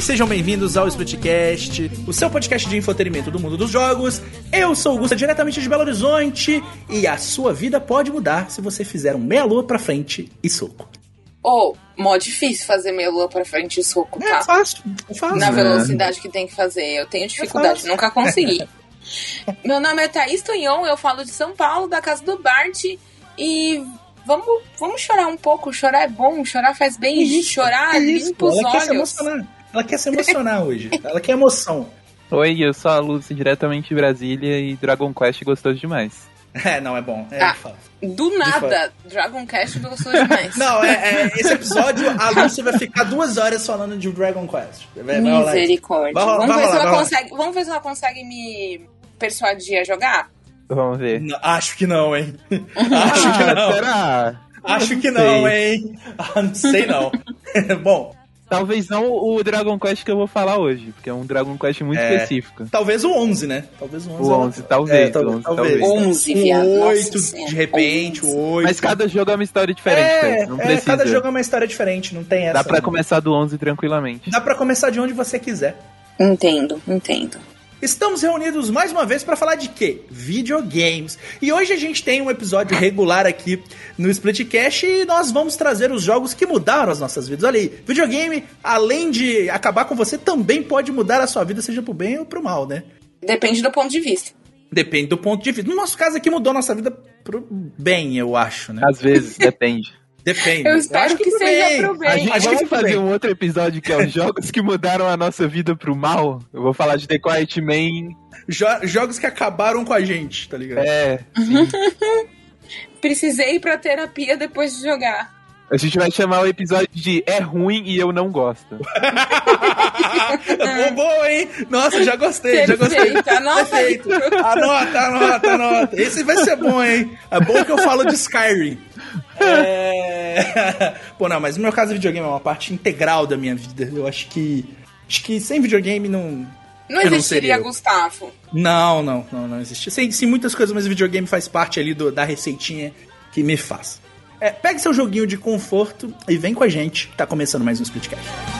E sejam bem-vindos ao Splitcast, o seu podcast de infotenimento do mundo dos jogos. Eu sou o Gusta, diretamente de Belo Horizonte, e a sua vida pode mudar se você fizer um meia-lua pra frente e soco. Ou, oh, mó difícil fazer meia lua pra frente e soco, tá? É fácil, é fácil. Na velocidade que tem que fazer. Eu tenho dificuldade, é nunca consegui. Meu nome é Thaís Tonhon, eu falo de São Paulo, da casa do Bart, e vamos, vamos chorar um pouco. Chorar é bom, chorar faz bem, isso, chorar isso, limpa os olhos. Ela quer se emocionar hoje. Ela quer emoção. Oi, eu sou a Lúcia, diretamente de Brasília, e Dragon Quest gostou demais. É, não, é bom. É ah, do nada, Dragon Quest gostou demais. não, é, é, esse episódio, a Lúcia vai ficar duas horas falando de Dragon Quest. Vai, Misericórdia. Vai, vamos, ver se ela consegue, vamos ver se ela consegue me persuadir a jogar? Vamos ver. Não, acho que não, hein? acho que não. Será? Acho que não, hein? Ah, não sei não. Bom, Talvez não o Dragon Quest que eu vou falar hoje, porque é um Dragon Quest muito é, específico. Talvez o 11, né? Talvez o 11. O 11, talvez. É, talvez, talvez. 11, viado. O 8, de repente, 11. o 8. Mas cada jogo é uma história diferente, é, não é, precisa. cada jogo é uma história diferente, não tem essa. Dá pra não. começar do 11 tranquilamente. Dá pra começar de onde você quiser. Entendo, entendo. Estamos reunidos mais uma vez para falar de quê? Videogames. E hoje a gente tem um episódio regular aqui no Splitcast e nós vamos trazer os jogos que mudaram as nossas vidas. Olha aí, videogame, além de acabar com você, também pode mudar a sua vida, seja pro bem ou pro mal, né? Depende do ponto de vista. Depende do ponto de vista. No nosso caso aqui mudou a nossa vida pro bem, eu acho, né? Às vezes, depende. Depende. Eu espero que, que seja bem. pro bem. A gente, vamos fazer um outro episódio que é os jogos que mudaram a nossa vida pro mal. Eu vou falar de The Quiet Man. Jo jogos que acabaram com a gente, tá ligado? É. Precisei ir pra terapia depois de jogar. A gente vai chamar o episódio de É Ruim e Eu Não Gosto. bom, bom, hein? Nossa, já gostei, Perfeito, já gostei. Anota, Perfeito. Anota, anota, anota. Esse vai ser bom, hein? É bom que eu falo de Skyrim. É... Pô, não, mas no meu caso, videogame é uma parte integral da minha vida. Eu acho que. Acho que sem videogame não. Não existiria não Gustavo. Não, não, não, não existia. Sim, sim, muitas coisas, mas o videogame faz parte ali do, da receitinha que me faz. É, pegue seu joguinho de conforto e vem com a gente. Tá começando mais um Splitcast.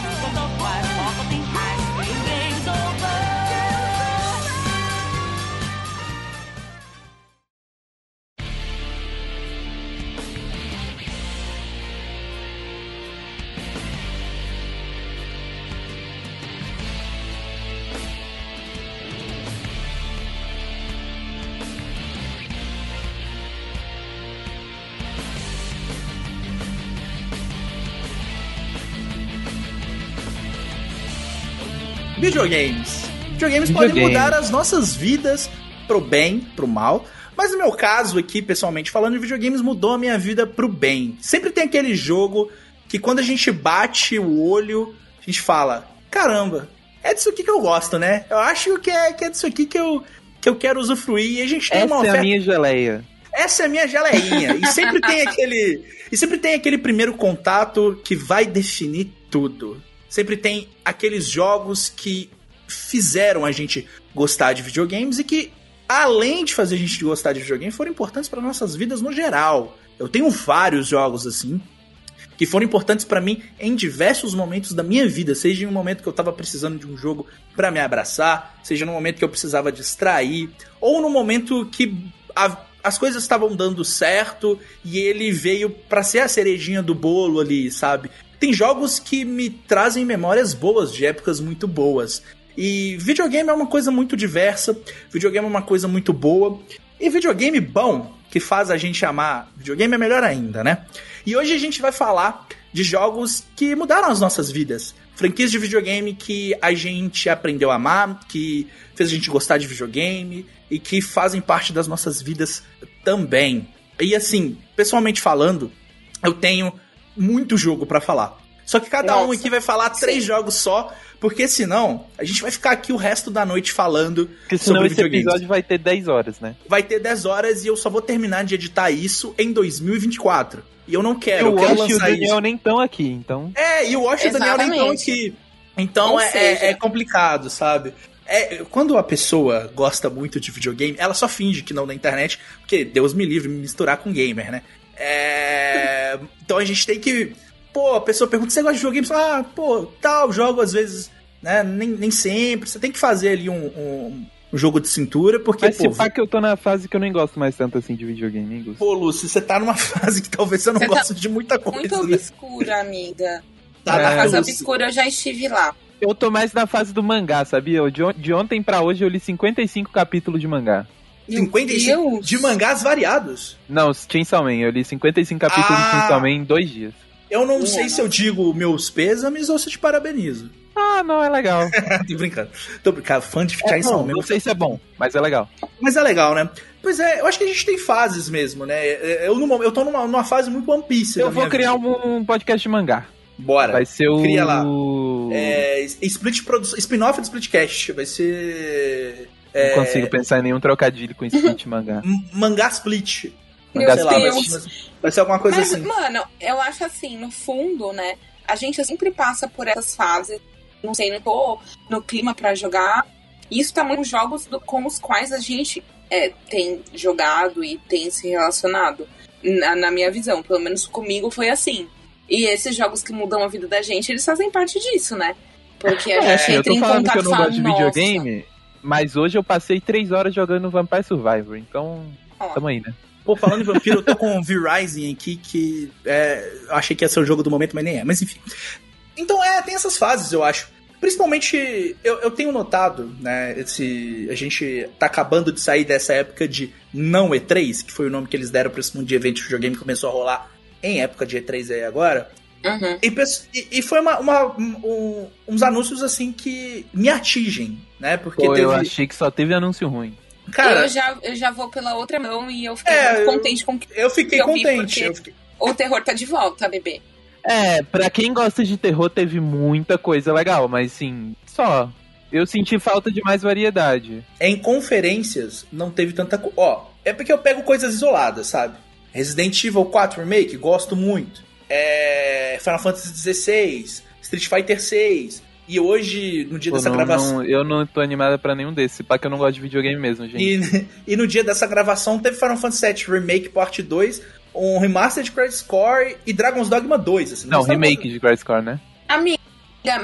Videogames. Videogames podem mudar as nossas vidas pro bem, pro mal. Mas no meu caso aqui, pessoalmente falando, videogames mudou a minha vida pro bem. Sempre tem aquele jogo que quando a gente bate o olho, a gente fala: caramba, é disso aqui que eu gosto, né? Eu acho que é, que é disso aqui que eu, que eu quero usufruir. E a gente tem Essa uma oferta. é a minha geleia. Essa é a minha geleinha. e sempre tem aquele. E sempre tem aquele primeiro contato que vai definir tudo sempre tem aqueles jogos que fizeram a gente gostar de videogames e que, além de fazer a gente gostar de videogames, foram importantes para nossas vidas no geral. Eu tenho vários jogos assim que foram importantes para mim em diversos momentos da minha vida, seja em um momento que eu tava precisando de um jogo para me abraçar, seja no momento que eu precisava distrair, ou no momento que a, as coisas estavam dando certo e ele veio para ser a cerejinha do bolo ali, sabe? Tem jogos que me trazem memórias boas de épocas muito boas. E videogame é uma coisa muito diversa, videogame é uma coisa muito boa. E videogame bom, que faz a gente amar videogame, é melhor ainda, né? E hoje a gente vai falar de jogos que mudaram as nossas vidas. Franquias de videogame que a gente aprendeu a amar, que fez a gente gostar de videogame e que fazem parte das nossas vidas também. E assim, pessoalmente falando, eu tenho muito jogo para falar. Só que cada Nossa. um aqui vai falar três Sim. jogos só, porque senão a gente vai ficar aqui o resto da noite falando porque senão sobre esse episódio vai ter 10 horas, né? Vai ter 10 horas e eu só vou terminar de editar isso em 2024. E eu não quero, e eu quero lançar e o Daniel isso. nem estão aqui, então. É, e o Wash e o Daniel nem estão aqui. Então é, é, é complicado, sabe? É, quando a pessoa gosta muito de videogame, ela só finge que não na internet, porque Deus me livre me misturar com gamer, né? É, então a gente tem que pô, a pessoa pergunta, você gosta de videogame? Ah, pô, tal, jogo às vezes, né? Nem, nem sempre. Você tem que fazer ali um, um, um jogo de cintura, porque, Mas pô, se pá que eu tô na fase que eu nem gosto mais tanto assim de videogame, hein, Gus? pô, Lúcio, você tá numa fase que talvez você não Você tá goste de muita coisa, Muito né? obscura, amiga. Tá É, Na Lúcio. obscura eu já estive lá. Eu tô mais na fase do mangá, sabia? Eu- De, on- de ontem pra hoje eu li 55 capítulos de mangá. Meu 55 Deus. de mangás variados. Não, Chainsaw Man, eu li 55 capítulos Ah. de Chainsaw Man em dois dias. Eu não sei se eu digo meus pêsames ou se eu te parabenizo. Ah, não, é legal. Tô brincando. Tô brincando. Fã de É Chainsaw bom, Man. não sei se é bom, mas é legal. Mas é legal, né? Pois é, eu acho que a gente tem fases mesmo, né? Eu, numa- eu tô numa, numa fase muito One Piece. Eu vou criar vida. um, um podcast de mangá. Bora. Vai ser o. Cria lá. É, split produ- spin-off do Splitcast. Vai ser. Não é, consigo pensar em nenhum trocadilho com split mangá. M- Mangá Split. Meu Mangá lá, vai, Deus. vai- vai ser alguma coisa Mas, assim. mano, eu acho assim, no fundo, né? A gente sempre passa por essas fases. Não sei, não tô no clima pra jogar. E isso tá muito nos jogos do- com os quais a gente é, tem jogado e tem se relacionado. Na, na minha visão, pelo menos comigo foi assim. E esses jogos que mudam a vida da gente, eles fazem parte disso, né? Porque a É, gente eu entra tô em falando contato que eu não gosto de videogame, mas hoje eu passei três horas jogando Vampire Survivor, então Ó. tamo aí, né? Pô, falando em vampiro, eu tô com o V-Rising aqui, que é, eu achei que ia ser o jogo do momento, mas nem é. Mas enfim. Então é, tem essas fases, eu acho. Principalmente, eu, eu tenho notado, né, esse, a gente tá acabando de sair dessa época de não E3, que foi o nome que eles deram pra esse mundo de evento de videogame que começou a rolar em época de E3 aí agora. Uhum. E, e- foi uma, uma- um- uns anúncios assim que me atingem, né? Porque Pô, teve. eu achei que só teve anúncio ruim. Cara, eu, já, eu já vou pela outra mão e eu fiquei É, contente com que eu fiquei eu vi contente. eu fiquei- o terror tá de volta, bebê. É, pra quem gosta de terror, teve muita coisa legal, mas sim, só. Eu senti falta de mais variedade. Em conferências não teve tanta coisa. Ó, é porque eu pego coisas isoladas, sabe? Resident Evil 4 Remake, gosto muito. É... Final Fantasy XVI, Street Fighter 6. E hoje, no dia Pô, dessa não- gravação. não- eu não tô animada pra nenhum desses, pra que eu não gosto de videogame mesmo, gente. E, e no dia dessa gravação teve Final Fantasy VII Remake Parte 2, um remaster de Crisis Core e Dragon's Dogma 2. Assim, Não, tá- remake de Crisis Core, né? Amiga,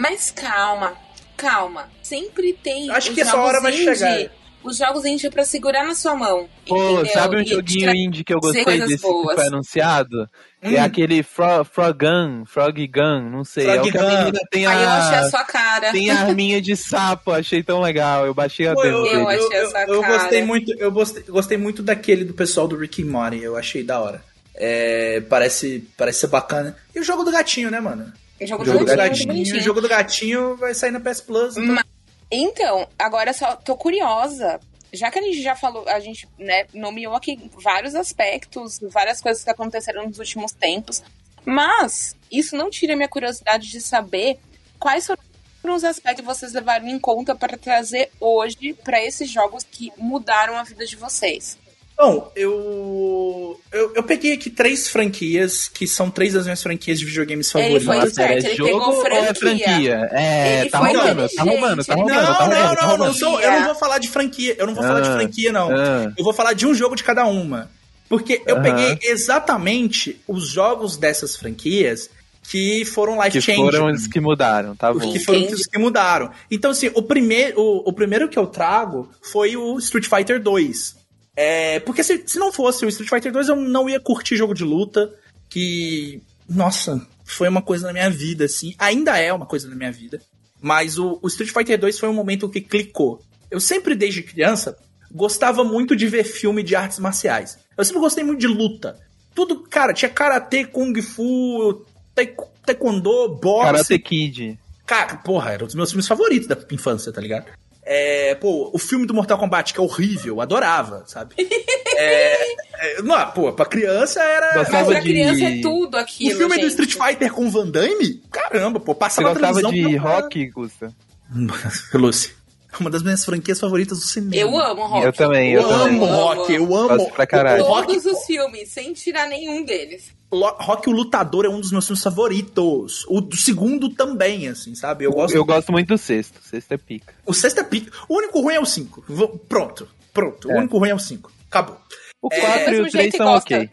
mas calma, calma. Sempre tem. Acho os que essa hora vai chegar. Os jogos indie pra segurar na sua mão. Pô, entendeu? sabe um E joguinho indie que eu gostei desse boas. que foi anunciado? Hum. É aquele Fro Frogun, Frog Gun, não sei. é o Frog que a Gun. menina tem Aí eu achei a, a sua cara. tem a arminha de sapo, achei tão legal. Eu baixei a Pô, demo eu, dele. eu, achei eu- essa eu cara. gostei muito, eu gostei, gostei muito daquele do pessoal do Rick and Morty, eu achei da hora. É, parece, parece ser bacana. E o jogo do gatinho, né, mano? O jogo, O jogo do do gatinho, é gatinho, o jogo do gatinho vai sair na PS Plus. Então... Mas- Então, agora só tô curiosa. Já que a gente já falou, a gente né, nomeou aqui vários aspectos, várias coisas que aconteceram nos últimos tempos. Mas isso não tira minha curiosidade de saber quais foram os aspectos que vocês levaram em conta para trazer hoje para esses jogos que mudaram a vida de vocês. Bom, eu, eu eu peguei aqui três franquias que são três das minhas franquias de videogames Ele favoritas. foi Nossa, certo, é ele jogo pegou ou é franquia. franquia? É, Ele tá foi roubando, tá roubando, tá ele- roubando, Não, tá roubando. não, tá não, não, sou- eu não vou falar de franquia, eu não vou falar de Ah, franquia, não. ah. Eu vou falar de um jogo de cada uma. Porque eu peguei exatamente os jogos dessas franquias que foram life Que changing. foram os que mudaram, tá Os bom. que foram Entendi. os que mudaram. Então, assim, o primeiro, o, o primeiro que eu trago foi o Street Fighter 2. É, porque se, se não fosse o Street Fighter 2, eu não ia curtir jogo de luta. Que, nossa, foi uma coisa na minha vida, assim. Ainda é uma coisa na minha vida. Mas o, o Street Fighter 2 foi um momento que clicou. Eu sempre, desde criança, gostava muito de ver filme de artes marciais. Eu sempre gostei muito de luta. Tudo, cara, tinha karatê, kung fu, taek- taekwondo, boxe. Karate Kid. Cara, porra, era um dos meus filmes favoritos da infância, tá ligado? É, pô, o filme do Mortal Kombat, que é horrível, eu adorava, sabe? é, é, não, pô, pra criança era. Gostava Mas pra de- criança é tudo O aquilo. filme do gente. Street Fighter com Van Damme? Caramba, pô, Você passava na gostava televisão. de rock, Gusta? Lucy, uma das minhas franquias favoritas do cinema. Eu amo rock. Eu também, Eu, eu também. amo rock, eu amo. Gosto pra caralho. O rock, Todos os filmes, sem tirar nenhum deles. Rock o Lutador é um dos meus filmes favoritos. O do segundo também, assim, sabe? Eu gosto. Eu gosto muito do sexto. Sexto é pica. O sexto é pico. O único ruim é o 5. Pronto, pronto. O É. único ruim é o 5. Acabou. O É, 4 e mesmo o 3 jeito são gosta. ok.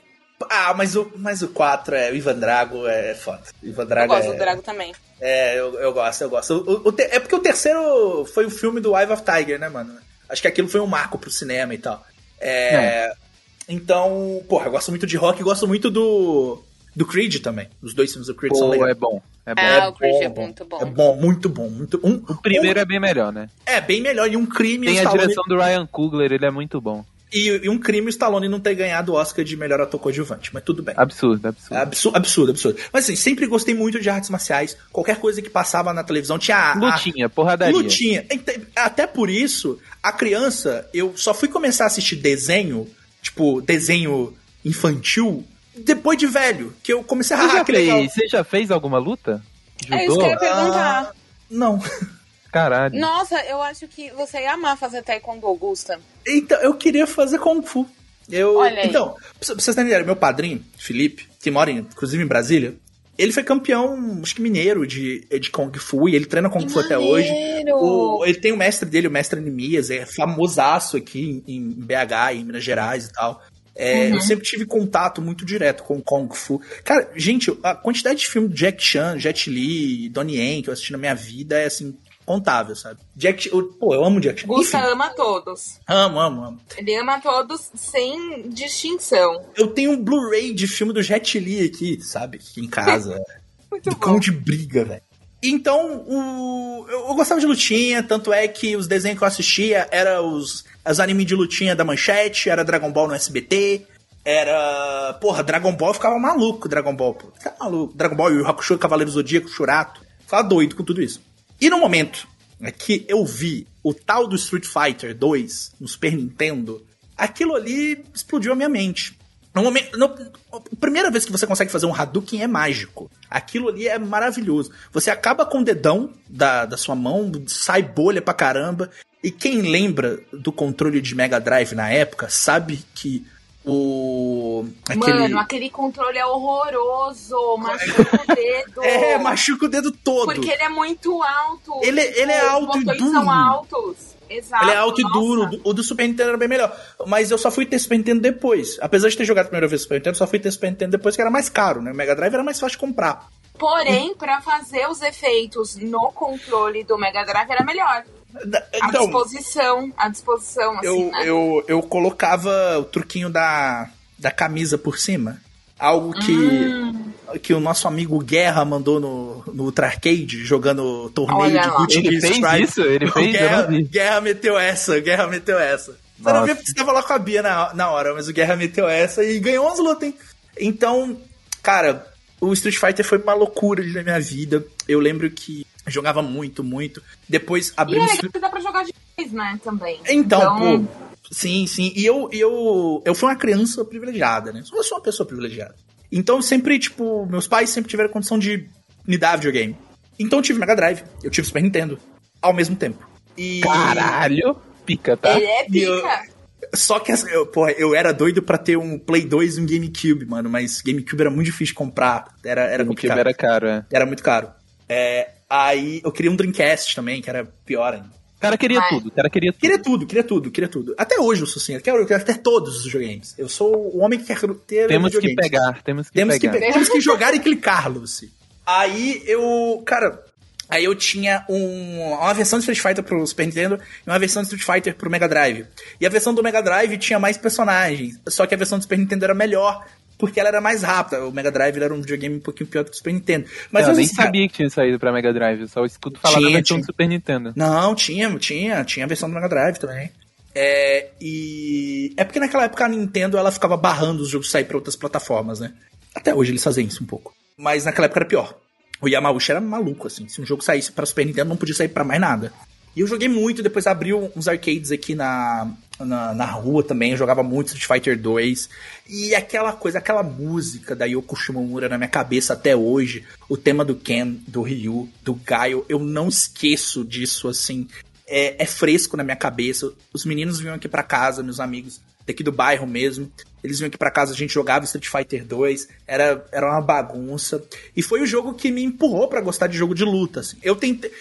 Ah, mas o, mas o 4 é. O Ivan Drago é foda. O Ivan Drago eu gosto é, do Drago também. É, eu, eu gosto, eu gosto. O, o, é porque o terceiro foi o filme do Eye of Tiger, né, mano? Acho que aquilo foi um marco pro cinema e tal. É. é. Então, porra, eu gosto muito de rock e gosto muito do. Do Creed também. Os dois filmes do Creed Pô, são legais. É bom. É bom. Ah, É o Creed é bom, muito bom. É bom, muito bom. Muito, um, O primeiro um- é bem melhor, né? é bem melhor. E um crime Tem a direção do Ryan Coogler, ele é muito bom. E, e um crime o Stallone não ter ganhado o Oscar de melhor ator coadjuvante, mas tudo bem. Absurdo, absurdo. Absurdo, absurdo, absurdo. Mas assim, sempre gostei muito de artes marciais. Qualquer coisa que passava na televisão tinha a, a- Lutinha, porradaria. Lutinha. Até por isso, a criança, eu só fui começar a assistir desenho, tipo, desenho infantil, depois de velho. Que eu comecei a Você ah, já, que legal. fez, você já fez alguma luta? É isso que eu ia perguntar. Ah, não. Caralho. Nossa, eu acho que você ia amar fazer taekwondo, Augusta. Então, eu queria fazer Kung Fu. Eu, Olha. Então, pra vocês ideia, meu padrinho, Felipe, que mora, em- inclusive, em Brasília, ele foi campeão, acho que mineiro, de, de Kung Fu, e ele treina Kung Fu até hoje. O- ele tem o mestre dele, o mestre Anemias, é famosaço aqui em, em BH, em Minas Gerais e tal. É, Uhum. Eu sempre tive contato muito direto com Kung Fu. Cara, gente, a quantidade de filme do Jack Chan, Jet Li, Donnie Yen que eu assisti na minha vida é assim, contável, sabe? Jack, eu, pô, eu amo Jack Chan. Gusta Enfim, ama todos. amo, amo, amo. Ele ama todos sem distinção. Eu tenho um Blu-ray de filme do Jet Li aqui, sabe? Aqui em casa. Muito do bom. cão de briga, velho. Então, o... eu, gostava de lutinha, tanto é que os desenhos que eu assistia eram os, os animes de lutinha da Manchete, era Dragon Ball no SBT, era... Porra, Dragon Ball ficava maluco, Dragon Ball, pô. Ficava maluco. Dragon Ball, Yu Hakusho, Cavaleiro Zodíaco, Shurato. Ficava doido com tudo isso. E no momento é que eu vi o tal do Street Fighter 2 no Super Nintendo, aquilo ali explodiu a minha mente. No momento, no- a primeira vez que você consegue fazer um Hadouken é mágico. Aquilo ali é maravilhoso. Você acaba com o dedão da, da sua mão, sai bolha pra caramba. E quem lembra do controle de Mega Drive na época sabe que o. Aquele, Mano, aquele controle é horroroso. Machuca o dedo. é, machuca o dedo todo. Porque ele é muito alto. Ele- ele é alto e duro. são altos. Exato. Ele é alto nossa. e duro. O do Super Nintendo era bem melhor. Mas eu só fui ter Super Nintendo depois. Apesar de ter jogado a primeira vez Super Nintendo, só fui ter Super Nintendo depois que era mais caro, né? O Mega Drive era mais fácil de comprar. Porém, pra fazer os efeitos no controle do Mega Drive era melhor. Então, disposição, a disposição, assim, eu, né? eu, eu colocava o truquinho da, da camisa por cima. Algo que, Hum. que o nosso amigo Guerra mandou no, no Ultra Arcade, jogando torneio Olha de. Gucci Ele fez Stripe. isso? Ele fez? Eu Guerra. Guerra meteu essa, Guerra meteu essa. Você não viu porque você tava lá com a Bia na, na hora, mas o Guerra meteu essa e ganhou umas lutas, hein? Então, cara, o Street Fighter foi uma loucura ali na minha vida. Eu lembro que jogava muito, muito. Depois E é abrimos. legal que dá pra jogar de vez, né, também. Então, pô. Sim, sim. E eu, eu, eu fui uma criança privilegiada, né? Eu sou uma pessoa privilegiada. Então, sempre, tipo, meus pais sempre tiveram condição de me dar videogame. Então, eu tive Mega Drive, eu tive Super Nintendo, ao mesmo tempo. E. Caralho, pica, tá? Ele é E eu- pica. Só que, assim, eu, porra, eu era doido pra ter um Play 2 e um GameCube, mano, mas GameCube era muito difícil de comprar. Era, era O complicado. era caro, é. Era muito caro. É, aí eu queria um Dreamcast também, que era pior ainda. O cara queria Vai. tudo, o cara queria tudo. Queria tudo, queria tudo, queria tudo. Até hoje eu sou assim, eu quero, eu quero ter todos os videogames. Eu sou o homem que quer ter Temos que pegar, temos que Temos que, pegar. pe- temos que jogar e clicar, Lucy. Aí eu, cara, aí eu tinha um, uma versão de Street Fighter pro Super Nintendo e uma versão de Street Fighter pro Mega Drive. E a versão do Mega Drive tinha mais personagens, só que a versão do Super Nintendo era melhor. Porque ela era mais rápida. O Mega Drive era um videogame um pouquinho pior do que o Super Nintendo. Mas eu nem assim, sabia que tinha saído pra Mega Drive, só escuto falar Tinha, da versão tinha. do Super Nintendo. Não, tinha, tinha, tinha a versão do Mega Drive também. É, e é porque naquela época a Nintendo ela ficava barrando os jogos sair para outras plataformas, né? Até hoje eles fazem isso um pouco. Mas naquela época era pior. O Yamauchi era maluco, assim. Se um jogo saísse para Super Nintendo, não podia sair para mais nada. E eu joguei muito, depois abriu uns arcades aqui na, na, na rua também. Jogava muito Street Fighter 2. E aquela coisa, aquela música da Yoko Shimomura na minha cabeça até hoje. O tema do Ken, do Ryu, do Gaio. Eu não esqueço disso, assim. É, é fresco na minha cabeça. Os meninos vinham aqui pra casa, meus amigos daqui do bairro mesmo. Eles vinham aqui pra casa, a gente jogava Street Fighter 2, era, era uma bagunça. E foi o jogo que me empurrou pra gostar de jogo de luta. Assim. Eu tentei.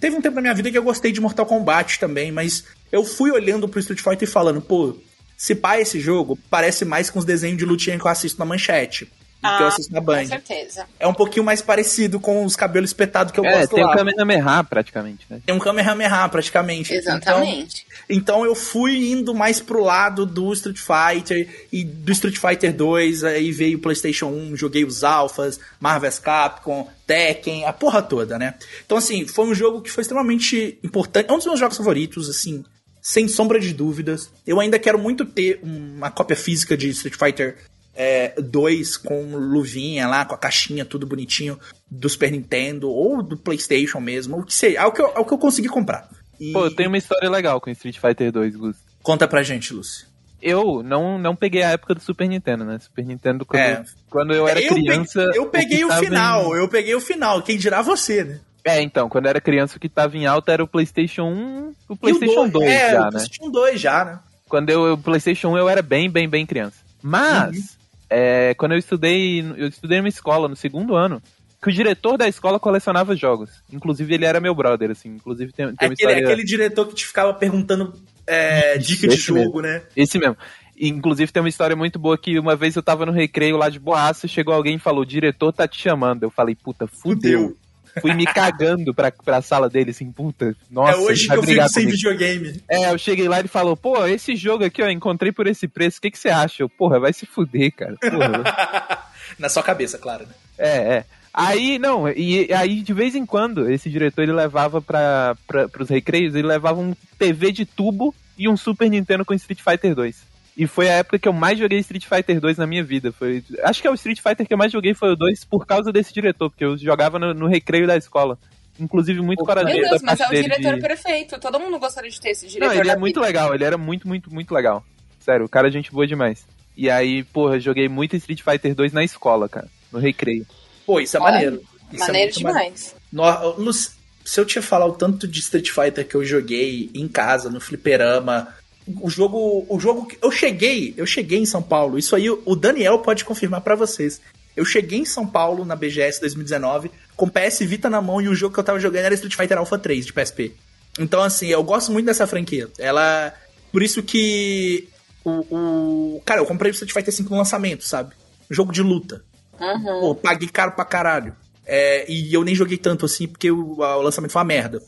Teve um tempo na minha vida que eu gostei de Mortal Kombat também, mas eu fui olhando pro Street Fighter e falando, pô, Se pá, esse jogo parece mais com os desenhos de lutinha que eu assisto na manchete. Ah, que eu assisto na Band. Com certeza. É um pouquinho mais parecido com os cabelos espetados que eu é, gosto tem lá. Tem um Kamehameha praticamente, né? Tem um Kamehameha praticamente. Exatamente. Então, então eu fui indo mais pro lado do Street Fighter e do Street Fighter 2, aí veio o PlayStation 1, joguei os alphas, Marvel's Capcom, Tekken, a porra toda, né? Então assim, foi um jogo que foi extremamente importante, é um dos meus jogos favoritos, assim, sem sombra de dúvidas. Eu ainda quero muito ter uma cópia física de Street Fighter é, 2 com luvinha lá, com a caixinha, tudo bonitinho, do Super Nintendo ou do PlayStation mesmo, o que é o que eu, é que eu consegui comprar. E... Pô, tem uma história legal com Street Fighter 2, Gus. Conta pra gente, Lúcio. Eu não, não peguei a época do Super Nintendo, né? Super Nintendo, quando, é. quando eu era eu criança. Peguei, eu peguei o, o final, em... eu peguei o final. Quem dirá você, né? É, então, quando eu era criança, o que tava em alta era o PlayStation 1, o PlayStation 2 é, já, o né? PlayStation 2 já, né? Quando eu, o PlayStation 1 eu era bem, bem, bem criança. Mas, uhum. é, quando eu estudei, eu estudei numa escola, no segundo ano, que o diretor da escola colecionava jogos. Inclusive, ele era meu brother, assim. Inclusive, tem, tem uma aquele, história... aquele diretor que te ficava perguntando é, dica de jogo, mesmo. né? Esse mesmo. Inclusive tem uma história muito boa que uma vez eu tava no recreio lá de boaça, chegou alguém e falou, o diretor tá te chamando. Eu falei, puta, fudeu. fudeu fui me cagando pra, pra sala dele, assim, puta, nossa. É hoje que eu fico sem videogame. É, eu cheguei lá e ele falou, pô, esse jogo aqui, ó, encontrei por esse preço, o que, que você acha? Eu, porra, vai se fuder, cara. Na sua cabeça, claro, né? É, é. Aí, não, e aí de vez em quando, esse diretor ele levava pra, pra, pros recreios, ele levava um TV de tubo e um Super Nintendo com Street Fighter 2. E foi a época que eu mais joguei Street Fighter 2 na minha vida. Foi, acho que é o Street Fighter que eu mais joguei foi o 2 por causa desse diretor, porque eu jogava no, no recreio da escola. Inclusive, muito Pô, corajoso. Meu Deus, mas é o diretor de... perfeito. Todo mundo gostaria de ter esse diretor. Não, ele é muito legal. Ele era muito, muito, muito legal. Sério, o cara é gente boa demais. E aí, porra, joguei muito Street Fighter 2 na escola, cara. No recreio. Pô, isso é Olha, maneiro. Isso é maneiro é demais. No, no, se eu te falar o tanto de Street Fighter que eu joguei em casa, no fliperama, o jogo, o jogo eu cheguei, eu cheguei em São Paulo. Isso aí o Daniel pode confirmar para vocês. Eu cheguei em São Paulo na BGS 2019 com PS Vita na mão e o jogo que eu tava jogando era Street Fighter Alpha 3 de PSP. Então assim, eu gosto muito dessa franquia. Ela por isso que o, o cara, eu comprei o Street Fighter 5 no lançamento, sabe? Jogo de luta. Uhum. Pô, paguei caro pra caralho. É, e eu nem joguei tanto assim porque o, o lançamento foi uma merda.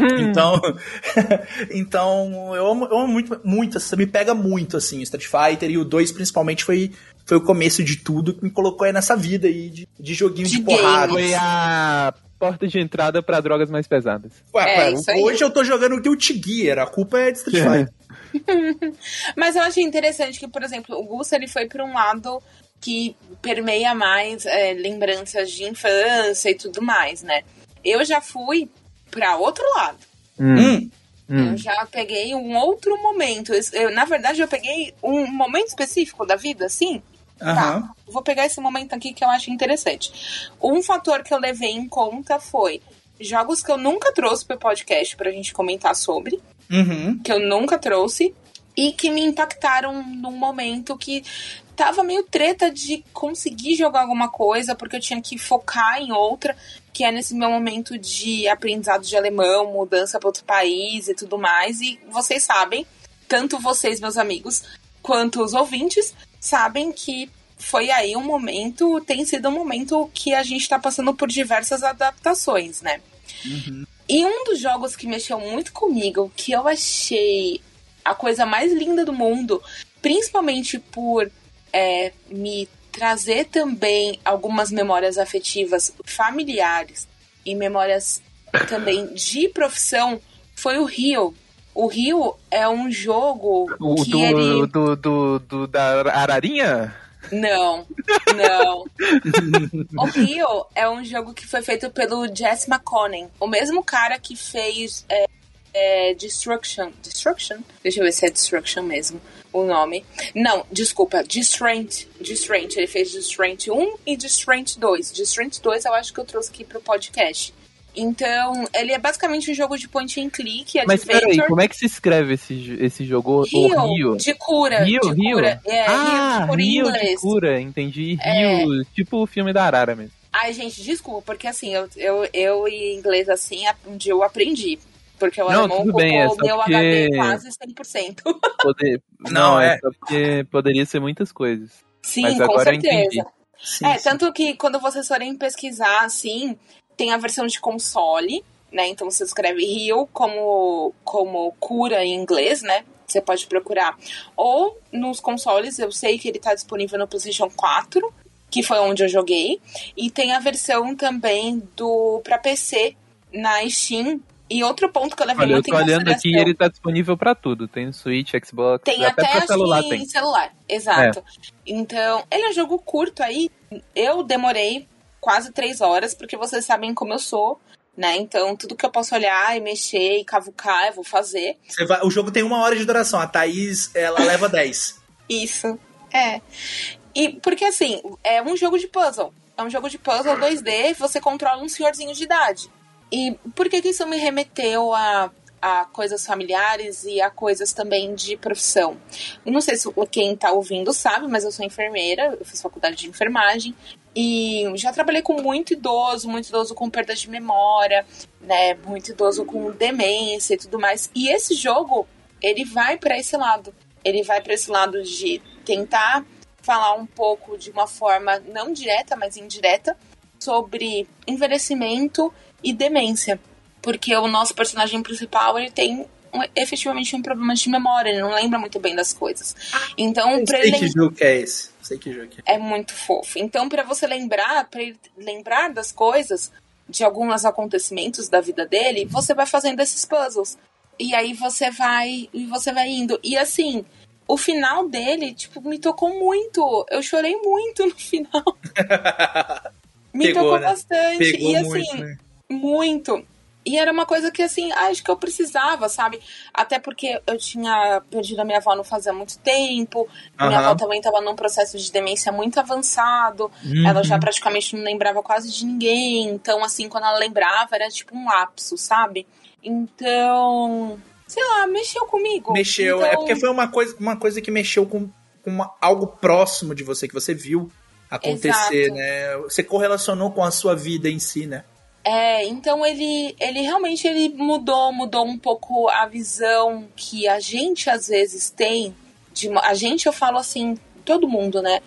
Hum. Então, então eu amo, eu amo muito, muito, você me pega muito, assim, o Street Fighter e o 2 principalmente foi, foi o começo de tudo que me colocou aí nessa vida aí de, de joguinho de, de porrada. Foi a porta de entrada para drogas mais pesadas. Ué, é, hoje eu tô jogando Guilty Gear, a culpa é de Street Fighter. Mas eu achei interessante que, por exemplo, o Gus ele foi para um lado que permeia mais é, lembranças de infância e tudo mais, né? Eu já fui para outro lado. Hum. hum. Hum. Eu já peguei um outro momento. Eu, na verdade, eu peguei um momento específico da vida, assim. Uhum. Tá, vou pegar esse momento aqui que eu acho interessante. Um fator que eu levei em conta foi jogos que eu nunca trouxe para o podcast pra gente comentar sobre. Uhum. Que eu nunca trouxe. E que me impactaram num momento que tava meio treta de conseguir jogar alguma coisa, porque eu tinha que focar em outra, que é nesse meu momento de aprendizado de alemão, mudança para outro país e tudo mais. E vocês sabem, tanto vocês, meus amigos, quanto os ouvintes, sabem que foi aí um momento, tem sido um momento que a gente está passando por diversas adaptações, né? Uhum. E um dos jogos que mexeu muito comigo, que eu achei a coisa mais linda do mundo, principalmente por é, me trazer também algumas memórias afetivas familiares e memórias também de profissão foi o Rio. O Rio é um jogo o, que do, ele... do, do, do, da Ararinha? Não, não. o Rio é um jogo que foi feito pelo Jess McConnell, o mesmo cara que fez é, é, Destruction. Destruction? Deixa eu ver se é Destruction mesmo o nome. Não, desculpa, Distraint. Distraint. Ele fez Distraint 1 e Distraint 2. Distraint 2 eu acho que eu trouxe aqui pro podcast. Então, ele é basicamente um jogo de point and click, Mas adventure. peraí, como é que se escreve esse, esse jogo? Rio, o Rio? de cura. Rio, de Rio? Cura. É, ah, Rio, de cura Rio de cura, entendi. É. Rio, tipo o filme da Arara mesmo. Ai, gente, desculpa, porque assim, eu, eu, eu em inglês assim, um dia eu aprendi. Porque o Não, alemão tudo bem, é meu porque- HD quase 100%. Poder... Não, Não, é... é- só porque poderia ser muitas coisas. Sim, Mas com certeza. Sim, É, sim. tanto que quando vocês forem pesquisar, assim, tem a versão de console, né? Então você escreve heal como, como cura em inglês, né? Você pode procurar. Ou nos consoles, eu sei que ele tá disponível no PlayStation 4, que foi onde eu joguei. E tem a versão também do pra PC na Steam. E outro ponto que eu levei Olha, eu muito em tô olhando aqui e ele tá disponível pra tudo. Tem Switch, Xbox, Tem até, até, pra acho celular tem. em celular, exato. Então, ele é um jogo curto aí. Eu demorei quase três horas, porque vocês sabem como eu sou, né? Então, tudo que eu posso olhar e mexer e cavucar, eu vou fazer. Você vai- o jogo tem uma hora de duração. A Thaís, ela leva 10. Isso. É. E porque assim, é um jogo de puzzle. É um jogo de puzzle 2D, você controla um senhorzinho de idade. E por que, que isso me remeteu a, a coisas familiares e a coisas também de profissão? Eu não sei se quem tá ouvindo sabe, mas eu sou enfermeira, eu fiz faculdade de enfermagem. E já trabalhei com muito idoso, muito idoso com perda de memória, né? Muito idoso com demência e tudo mais. E esse jogo, ele vai para esse lado. Ele vai para esse lado de tentar falar um pouco de uma forma não direta, mas indireta, sobre envelhecimento e demência. Porque o nosso personagem principal, ele tem um- efetivamente um problema de memória, ele não lembra muito bem das coisas. Então, Eu pra sei ele que jogo é esse. Sei que jogo é. é muito fofo. Então, para você lembrar, para ele lembrar das coisas, de alguns acontecimentos da vida dele, você vai fazendo esses puzzles. E aí você vai e você vai indo. E assim, o final dele, tipo, me tocou muito. Eu chorei muito no final. Me Pegou, tocou né? bastante. Pegou e assim, muito, né? Muito. E era uma coisa que, assim, acho que eu precisava, sabe? Até porque eu tinha perdido a minha avó não fazia muito tempo. Minha Aham. avó também estava num processo de demência muito avançado. Uhum. Ela já praticamente não lembrava quase de ninguém. Então, assim, quando ela lembrava, era tipo um lapso, sabe? Então. Sei lá, mexeu comigo. Mexeu. Então, É porque foi uma coisa, uma coisa que mexeu com, com uma- algo próximo de você, que você viu acontecer, Exato. né? Você correlacionou com a sua vida em si, né? É, então ele, ele realmente ele mudou, mudou um pouco a visão que a gente às vezes tem, de, a gente eu falo assim, todo mundo, né,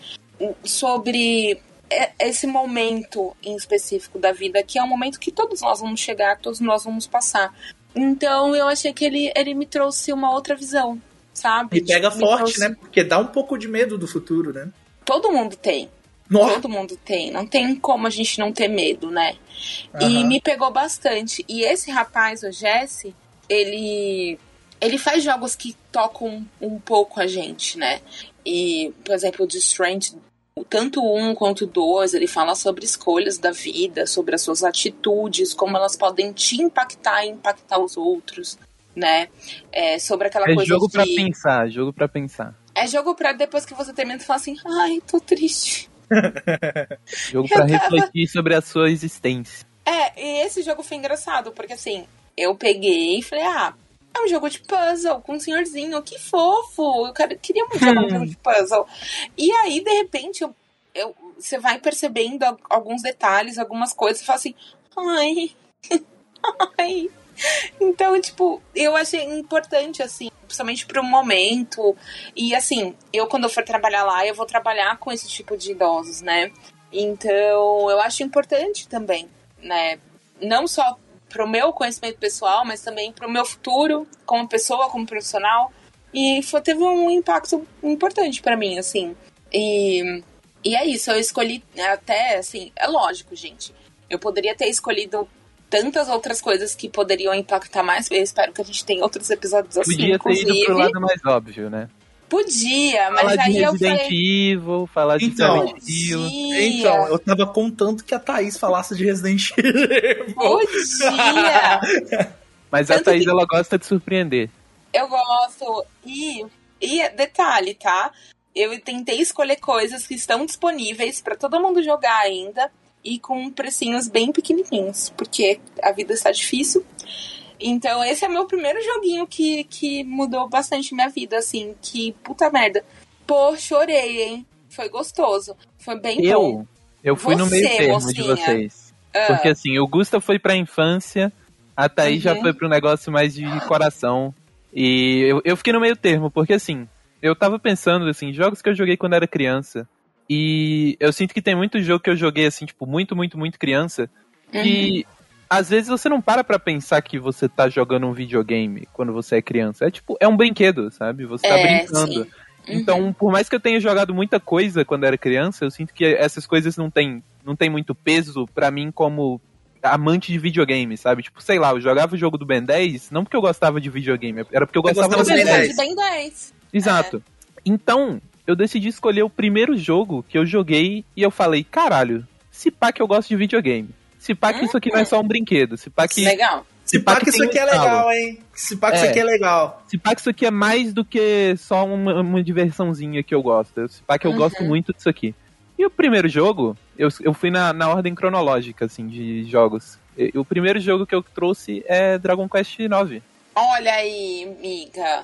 sobre esse momento em específico da vida, que é um momento que todos nós vamos chegar, todos nós vamos passar. Então eu achei que ele, ele me trouxe uma outra visão, sabe? E pega me forte, trouxe- né? Porque dá um pouco de medo do futuro, né? Todo mundo tem. Nossa. Todo mundo tem. Não tem como a gente não ter medo, né? E Aham. me pegou bastante. E esse rapaz, o Jesse, ele. Ele faz jogos que tocam um pouco a gente, né? E, por exemplo, o The Strange, tanto um quanto dois, ele fala sobre escolhas da vida, sobre as suas atitudes, como elas podem te impactar e impactar os outros, né? É, sobre aquela É coisa jogo de... pra pensar, jogo pra pensar. É jogo pra depois que você termina, você falar assim, ai, tô triste. Jogo pra tava- refletir sobre a sua existência. É, e esse jogo foi engraçado, porque assim, eu peguei e falei, ah, é um jogo de puzzle com um senhorzinho, que fofo! Eu quero- queria muito jogar um jogo de puzzle. E aí, de repente, eu, eu- você vai percebendo al- alguns detalhes, algumas coisas, e fala assim, ai, ai. Então, tipo, eu achei importante, assim, principalmente pro momento. E assim, eu quando eu for trabalhar lá, eu vou trabalhar com esse tipo de idosos, né? Então, eu acho importante também, né? Não só pro meu conhecimento pessoal, mas também pro meu futuro como pessoa, como profissional. E foi, teve um impacto importante pra mim, assim. E, e é isso, eu escolhi até, assim, é lógico, gente. Eu poderia ter escolhido tantas outras coisas que poderiam impactar mais. Eu espero que a gente tenha outros episódios assim, Podia ter ido inclusive. pro lado mais óbvio, né? Podia, mas falar de aí eu Resident falei. Evil, falar de Então, Silent Hill. Podia, Então, eu tava contando que a Thaís falasse de Resident Evil. podia. Mas a Tanto Thaís, que- ela gosta de surpreender. Eu gosto. E, e detalhe, tá? Eu tentei escolher coisas que estão disponíveis pra todo mundo jogar ainda e com precinhos bem pequenininhos, porque a vida está difícil. Então, esse é meu primeiro joguinho que, que mudou bastante minha vida, assim, que puta merda. Pô, chorei, hein? Foi gostoso. Foi bem bom. Eu, eu fui no Você, meio termo de mocinha. vocês. Ah. Porque assim, o Gusta foi pra infância A Thaís uhum. já foi pro negócio mais de coração. E eu, eu fiquei no meio termo, porque assim, eu tava pensando, assim, jogos que eu joguei quando era criança. E eu sinto que tem muito jogo que eu joguei, assim, tipo, muito, muito, muito criança. Que uhum. às vezes você não para pra pensar que você tá jogando um videogame quando você é criança. É tipo, é um brinquedo, sabe? Você tá é, brincando. Sim. Então, uhum. por mais que eu tenha jogado muita coisa quando era criança, eu sinto que essas coisas não têm não tem muito peso para mim como amante de videogame, sabe? Tipo, sei lá, eu jogava o jogo do Ben 10 não porque eu gostava de videogame, era porque eu gostava, eu gostava do Ben 10. Ben 10. Exato. É. Então, eu decidi escolher o primeiro jogo que eu joguei e eu falei, caralho, se pá que eu gosto de videogame. Se pá que hum, isso aqui não é só um brinquedo. Se pá que. Legal. Se pá que isso aqui é legal, hein? Se pá que é. isso aqui é legal. Se pá que isso aqui é mais do que só uma, uma diversãozinha que eu gosto. Se pá que eu uhum. gosto muito disso aqui. E o primeiro jogo, eu, eu fui na, na ordem cronológica, assim, de jogos. E, o primeiro jogo que eu trouxe é Dragon Quest IX. Olha aí, miga.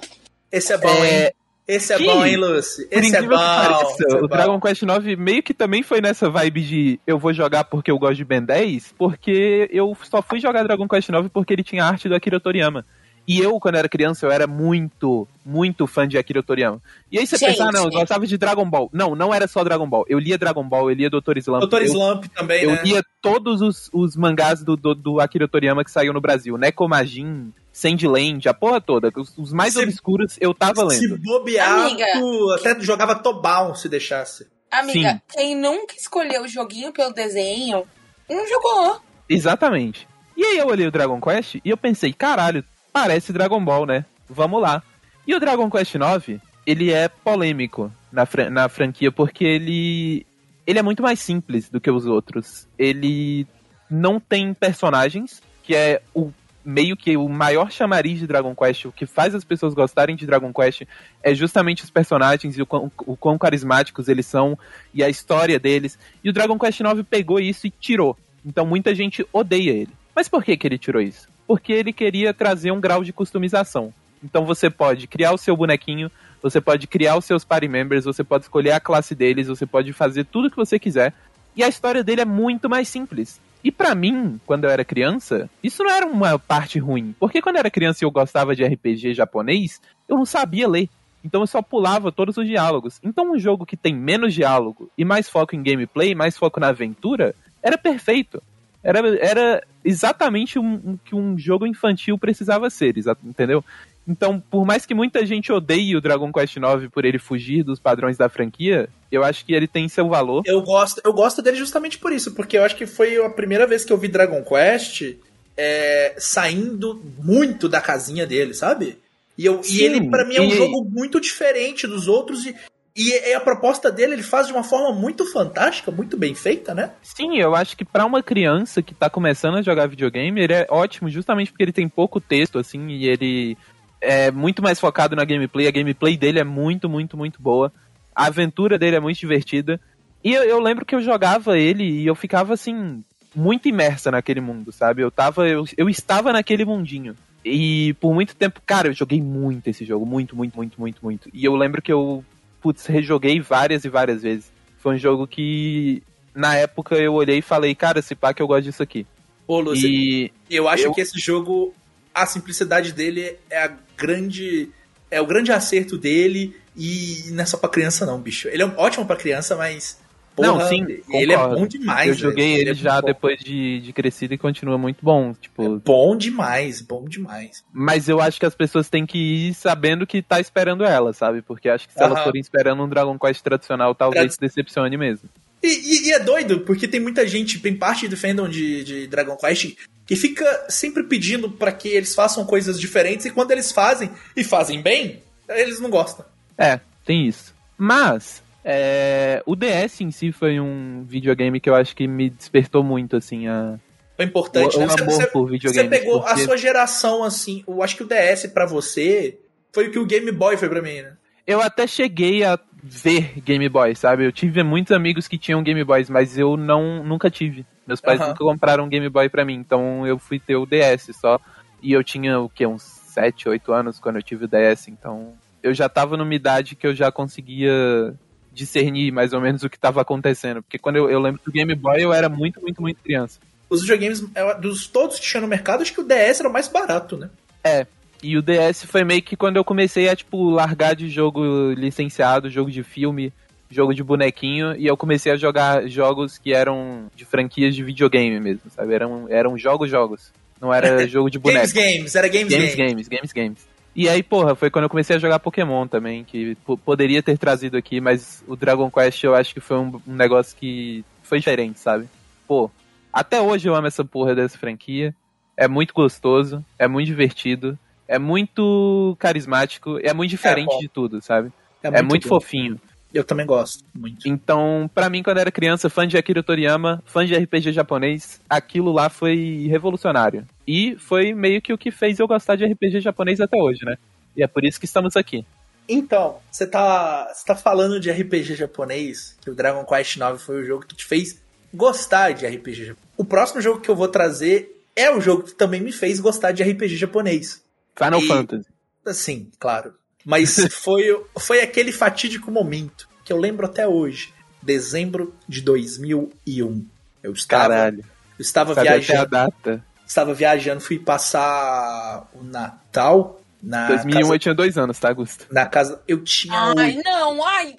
Esse é bom, é... hein? Esse é que, bom, hein, Lucy? Esse é bom. Pareça, é o Dragon Quest IX meio que também foi nessa vibe de eu vou jogar porque eu gosto de Ben 10, porque eu só fui jogar Dragon Quest IX porque ele tinha arte do Akira Toriyama. E eu, quando era criança, eu era muito, muito fã de Akira Toriyama. E aí você Gente, pensa, ah, não, eu gostava de Dragon Ball. Não, não era só Dragon Ball. Eu lia Dragon Ball, eu lia Dr. Slump. Dr. Slump também, eu né? Eu lia todos os, os mangás do, do, do Akira Toriyama que saiu no Brasil. Nekomajin, Sandland, a porra toda. Os, os mais se, obscuros eu tava lendo. Se bobear, Amiga, tu até jogava Tobal se deixasse. Amiga, Sim. quem nunca escolheu o joguinho pelo desenho, não jogou. Exatamente. E aí eu olhei o Dragon Quest e eu pensei, caralho, parece Dragon Ball, né? Vamos lá. E o Dragon Quest IX, ele é polêmico na, fran na franquia porque ele ele é muito mais simples do que os outros. Ele não tem personagens, que é o meio que o maior chamariz de Dragon Quest, o que faz as pessoas gostarem de Dragon Quest é justamente os personagens e o quão, o quão carismáticos eles são e a história deles. E o Dragon Quest IX pegou isso e tirou. Então muita gente odeia ele. Mas por que, que ele tirou isso? Porque ele queria trazer um grau de customização. Então você pode criar o seu bonequinho, você pode criar os seus party members, você pode escolher a classe deles, você pode fazer tudo o que você quiser. E a história dele é muito mais simples. E para mim, quando eu era criança, isso não era uma parte ruim. Porque quando eu era criança e eu gostava de RPG japonês, eu não sabia ler. Então eu só pulava todos os diálogos. Então um jogo que tem menos diálogo e mais foco em gameplay, mais foco na aventura, era perfeito. Era, era exatamente o um, que um jogo infantil precisava ser, entendeu? Então, por mais que muita gente odeie o Dragon Quest IX por ele fugir dos padrões da franquia, eu acho que ele tem seu valor. Eu gosto, eu gosto dele justamente por isso, porque eu acho que foi a primeira vez que eu vi Dragon Quest é, saindo muito da casinha dele, sabe? E, eu, Sim, e ele, para mim, é um e... jogo muito diferente dos outros e, e a proposta dele ele faz de uma forma muito fantástica, muito bem feita, né? Sim, eu acho que para uma criança que tá começando a jogar videogame, ele é ótimo justamente porque ele tem pouco texto, assim, e ele é muito mais focado na gameplay. A gameplay dele é muito, muito, muito boa. A aventura dele é muito divertida. E eu, eu lembro que eu jogava ele e eu ficava assim, muito imersa naquele mundo, sabe? Eu tava. Eu, eu estava naquele mundinho. E por muito tempo, cara, eu joguei muito esse jogo. Muito, muito, muito, muito, muito. E eu lembro que eu, putz, rejoguei várias e várias vezes. Foi um jogo que, na época, eu olhei e falei, cara, esse pá que eu gosto disso aqui. Ô, Lúcio, e eu acho eu... que esse jogo, a simplicidade dele é a grande. É o grande acerto dele. E não é só pra criança, não, bicho. Ele é ótimo pra criança, mas. Porra, não, sim, ele é bom demais. Eu joguei ele, ele é já depois de, de crescido e continua muito bom. Tipo, é bom demais, bom demais. Mas eu acho que as pessoas têm que ir sabendo que tá esperando ela, sabe? Porque acho que se elas forem esperando um Dragon Quest tradicional, talvez se decepcione mesmo. E, e, e, é doido, porque tem muita gente, tem parte do fandom de, de Dragon Quest que fica sempre pedindo para que eles façam coisas diferentes e quando eles fazem e fazem bem, eles não gostam. É, tem isso. Mas é, o DS em si foi um videogame que eu acho que me despertou muito assim a foi importante, o, né? O amor você, por videogame. Você pegou porque... a sua geração assim, eu acho que o DS para você foi o que o Game Boy foi para mim, né? Eu até cheguei a ver Game Boy, sabe? Eu tive muitos amigos que tinham Game Boys, mas eu não nunca tive. Meus pais uhum. nunca compraram um Game Boy para mim, então eu fui ter o DS só. E eu tinha o que uns 7, 8 anos quando eu tive o DS, então eu já tava numa idade que eu já conseguia discernir mais ou menos o que estava acontecendo, porque quando eu, eu lembro do Game Boy eu era muito, muito, muito criança. os videogames, é, dos todos que tinha no mercado, acho que o DS era o mais barato, né? É. E o DS foi meio que quando eu comecei a, tipo, largar de jogo licenciado, jogo de filme, jogo de bonequinho, e eu comecei a jogar jogos que eram de franquias de videogame mesmo, sabe? Eram, eram jogos, jogos. Não era jogo de boneco. games, games, era games, games. Games, games, games, games. E aí, porra, foi quando eu comecei a jogar Pokémon também, que poderia ter trazido aqui, mas o Dragon Quest eu acho que foi um, um negócio que foi diferente, sabe? Pô, até hoje eu amo essa porra dessa franquia. É muito gostoso, é muito divertido, é muito carismático, é muito diferente é, de tudo, sabe? É muito, é muito fofinho. Eu também gosto muito. Então, para mim, quando eu era criança, fã de Akira Toriyama, fã de RPG japonês, aquilo lá foi revolucionário. E foi meio que o que fez eu gostar de RPG japonês até hoje, né? E é por isso que estamos aqui. Então, você tá, você tá falando de RPG japonês, que o Dragon Quest IX foi o jogo que te fez gostar de RPG japonês. O próximo jogo que eu vou trazer é o jogo que também me fez gostar de RPG japonês. Final e, Fantasy. Sim, claro. Mas foi, foi aquele fatídico momento que eu lembro até hoje. Dezembro de 2001. Eu estava, Caralho. Eu estava Sabe viajando. a data. Estava viajando, fui passar o Natal na 2001 casa, eu tinha dois anos, tá, Augusto? Na casa. Eu tinha. Ai, não, ai!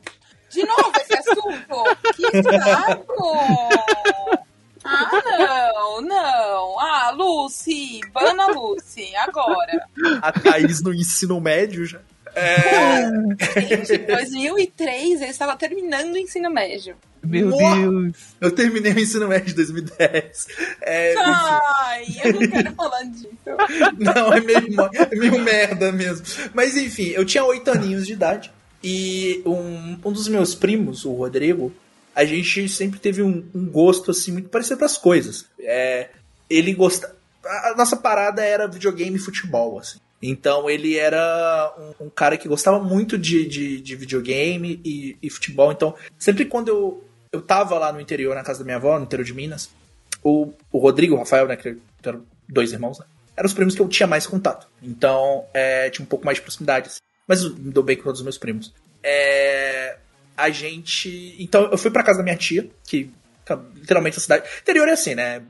De novo esse assunto! que saco! Ah, não, não. Ah, Lucy, bana Lucy, agora. A Thaís no ensino médio já. É... Gente, 2003 eu estava terminando o ensino médio. Meu Deus! Eu terminei o ensino médio em 2010. É, Ai, eu não quero falar disso. Não, é meio, é meio merda mesmo. Mas enfim, eu tinha oito aninhos de idade. E um, um dos meus primos, o Rodrigo, a gente sempre teve um, um gosto assim muito parecido para as coisas. É, ele gosta, a nossa parada era videogame e futebol, assim. Então ele era um, um cara que gostava muito de, de, de videogame e, e, futebol. Então, sempre quando eu, eu tava lá no interior, na casa da minha avó, no interior de Minas, o, o Rodrigo, o Rafael, né, que eram dois irmãos, né, eram os primos que eu tinha mais contato. Então, é, tinha um pouco mais de proximidade. Assim. Mas me dou bem com todos os meus primos. É, a gente. Então, eu fui pra casa da minha tia, que literalmente a cidade. Interior é assim, né?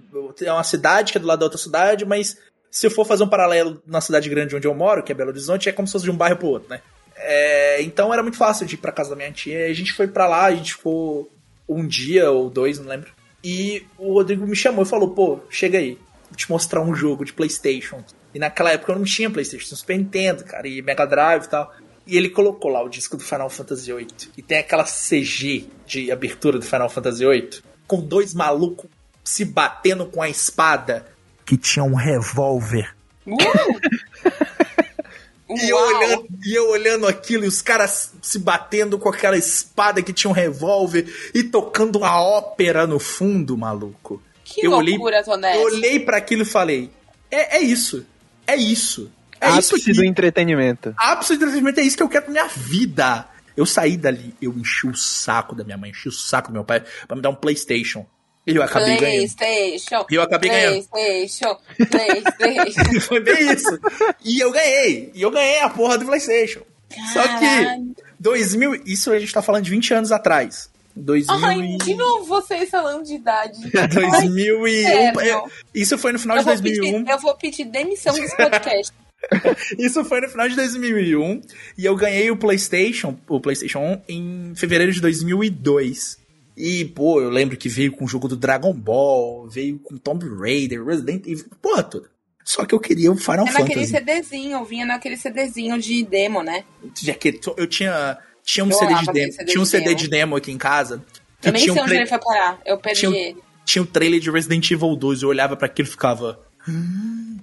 É uma cidade que é do lado da outra cidade, mas se for fazer um paralelo na cidade grande onde eu moro, que é Belo Horizonte, é como se fosse de um bairro pro outro, né? É, então era muito fácil de ir pra casa da minha tia. A gente foi para lá, a gente ficou um dia ou dois, não lembro. E o Rodrigo me chamou e falou: pô, chega aí, vou te mostrar um jogo de PlayStation. E naquela época eu não tinha PlayStation, tinha Super Nintendo, cara, e Mega Drive e tal. E ele colocou lá o disco do Final Fantasy VIII. E tem aquela CG de abertura do Final Fantasy VIII, com dois malucos se batendo com a espada que tinha um revólver. Uh! e, eu olhando, e eu olhando aquilo e os caras se batendo com aquela espada que tinha um revólver e tocando uma ópera no fundo, maluco. Que eu loucura, olhei, Eu olhei para aquilo e falei: é, é isso. É isso. É ápice isso que... do entretenimento. Ápice do entretenimento é isso que eu quero pra minha vida. Eu saí dali, eu enchi o saco da minha mãe, enchi o saco do meu pai pra me dar um PlayStation. E eu acabei PlayStation, ganhando. E eu acabei PlayStation, ganhando. PlayStation. Foi bem isso. E eu ganhei. E eu ganhei a porra do PlayStation. Caralho. Só que 2000, isso a gente tá falando de 20 anos atrás. 2000 Ai, de novo vocês falando de idade. 2001. Ai, isso foi no final eu de 2001. Pedir, eu vou pedir demissão desse podcast. Isso foi no final de 2001 e eu ganhei o PlayStation, o PlayStation 1 em fevereiro de 2002. E, pô, eu lembro que veio com o jogo do Dragon Ball, veio com Tomb Raider, Resident Evil, porra toda. Só que eu queria o Final é Fantasy. naquele CDzinho, vinha naquele CDzinho de demo, né? Eu tinha, tinha um eu CD de demo, CD tinha um CD demo. de demo aqui em casa. eu nem sei um onde ele foi parar, eu perdi tinha, ele. Tinha o um trailer de Resident Evil 2, eu olhava para aquilo e ficava...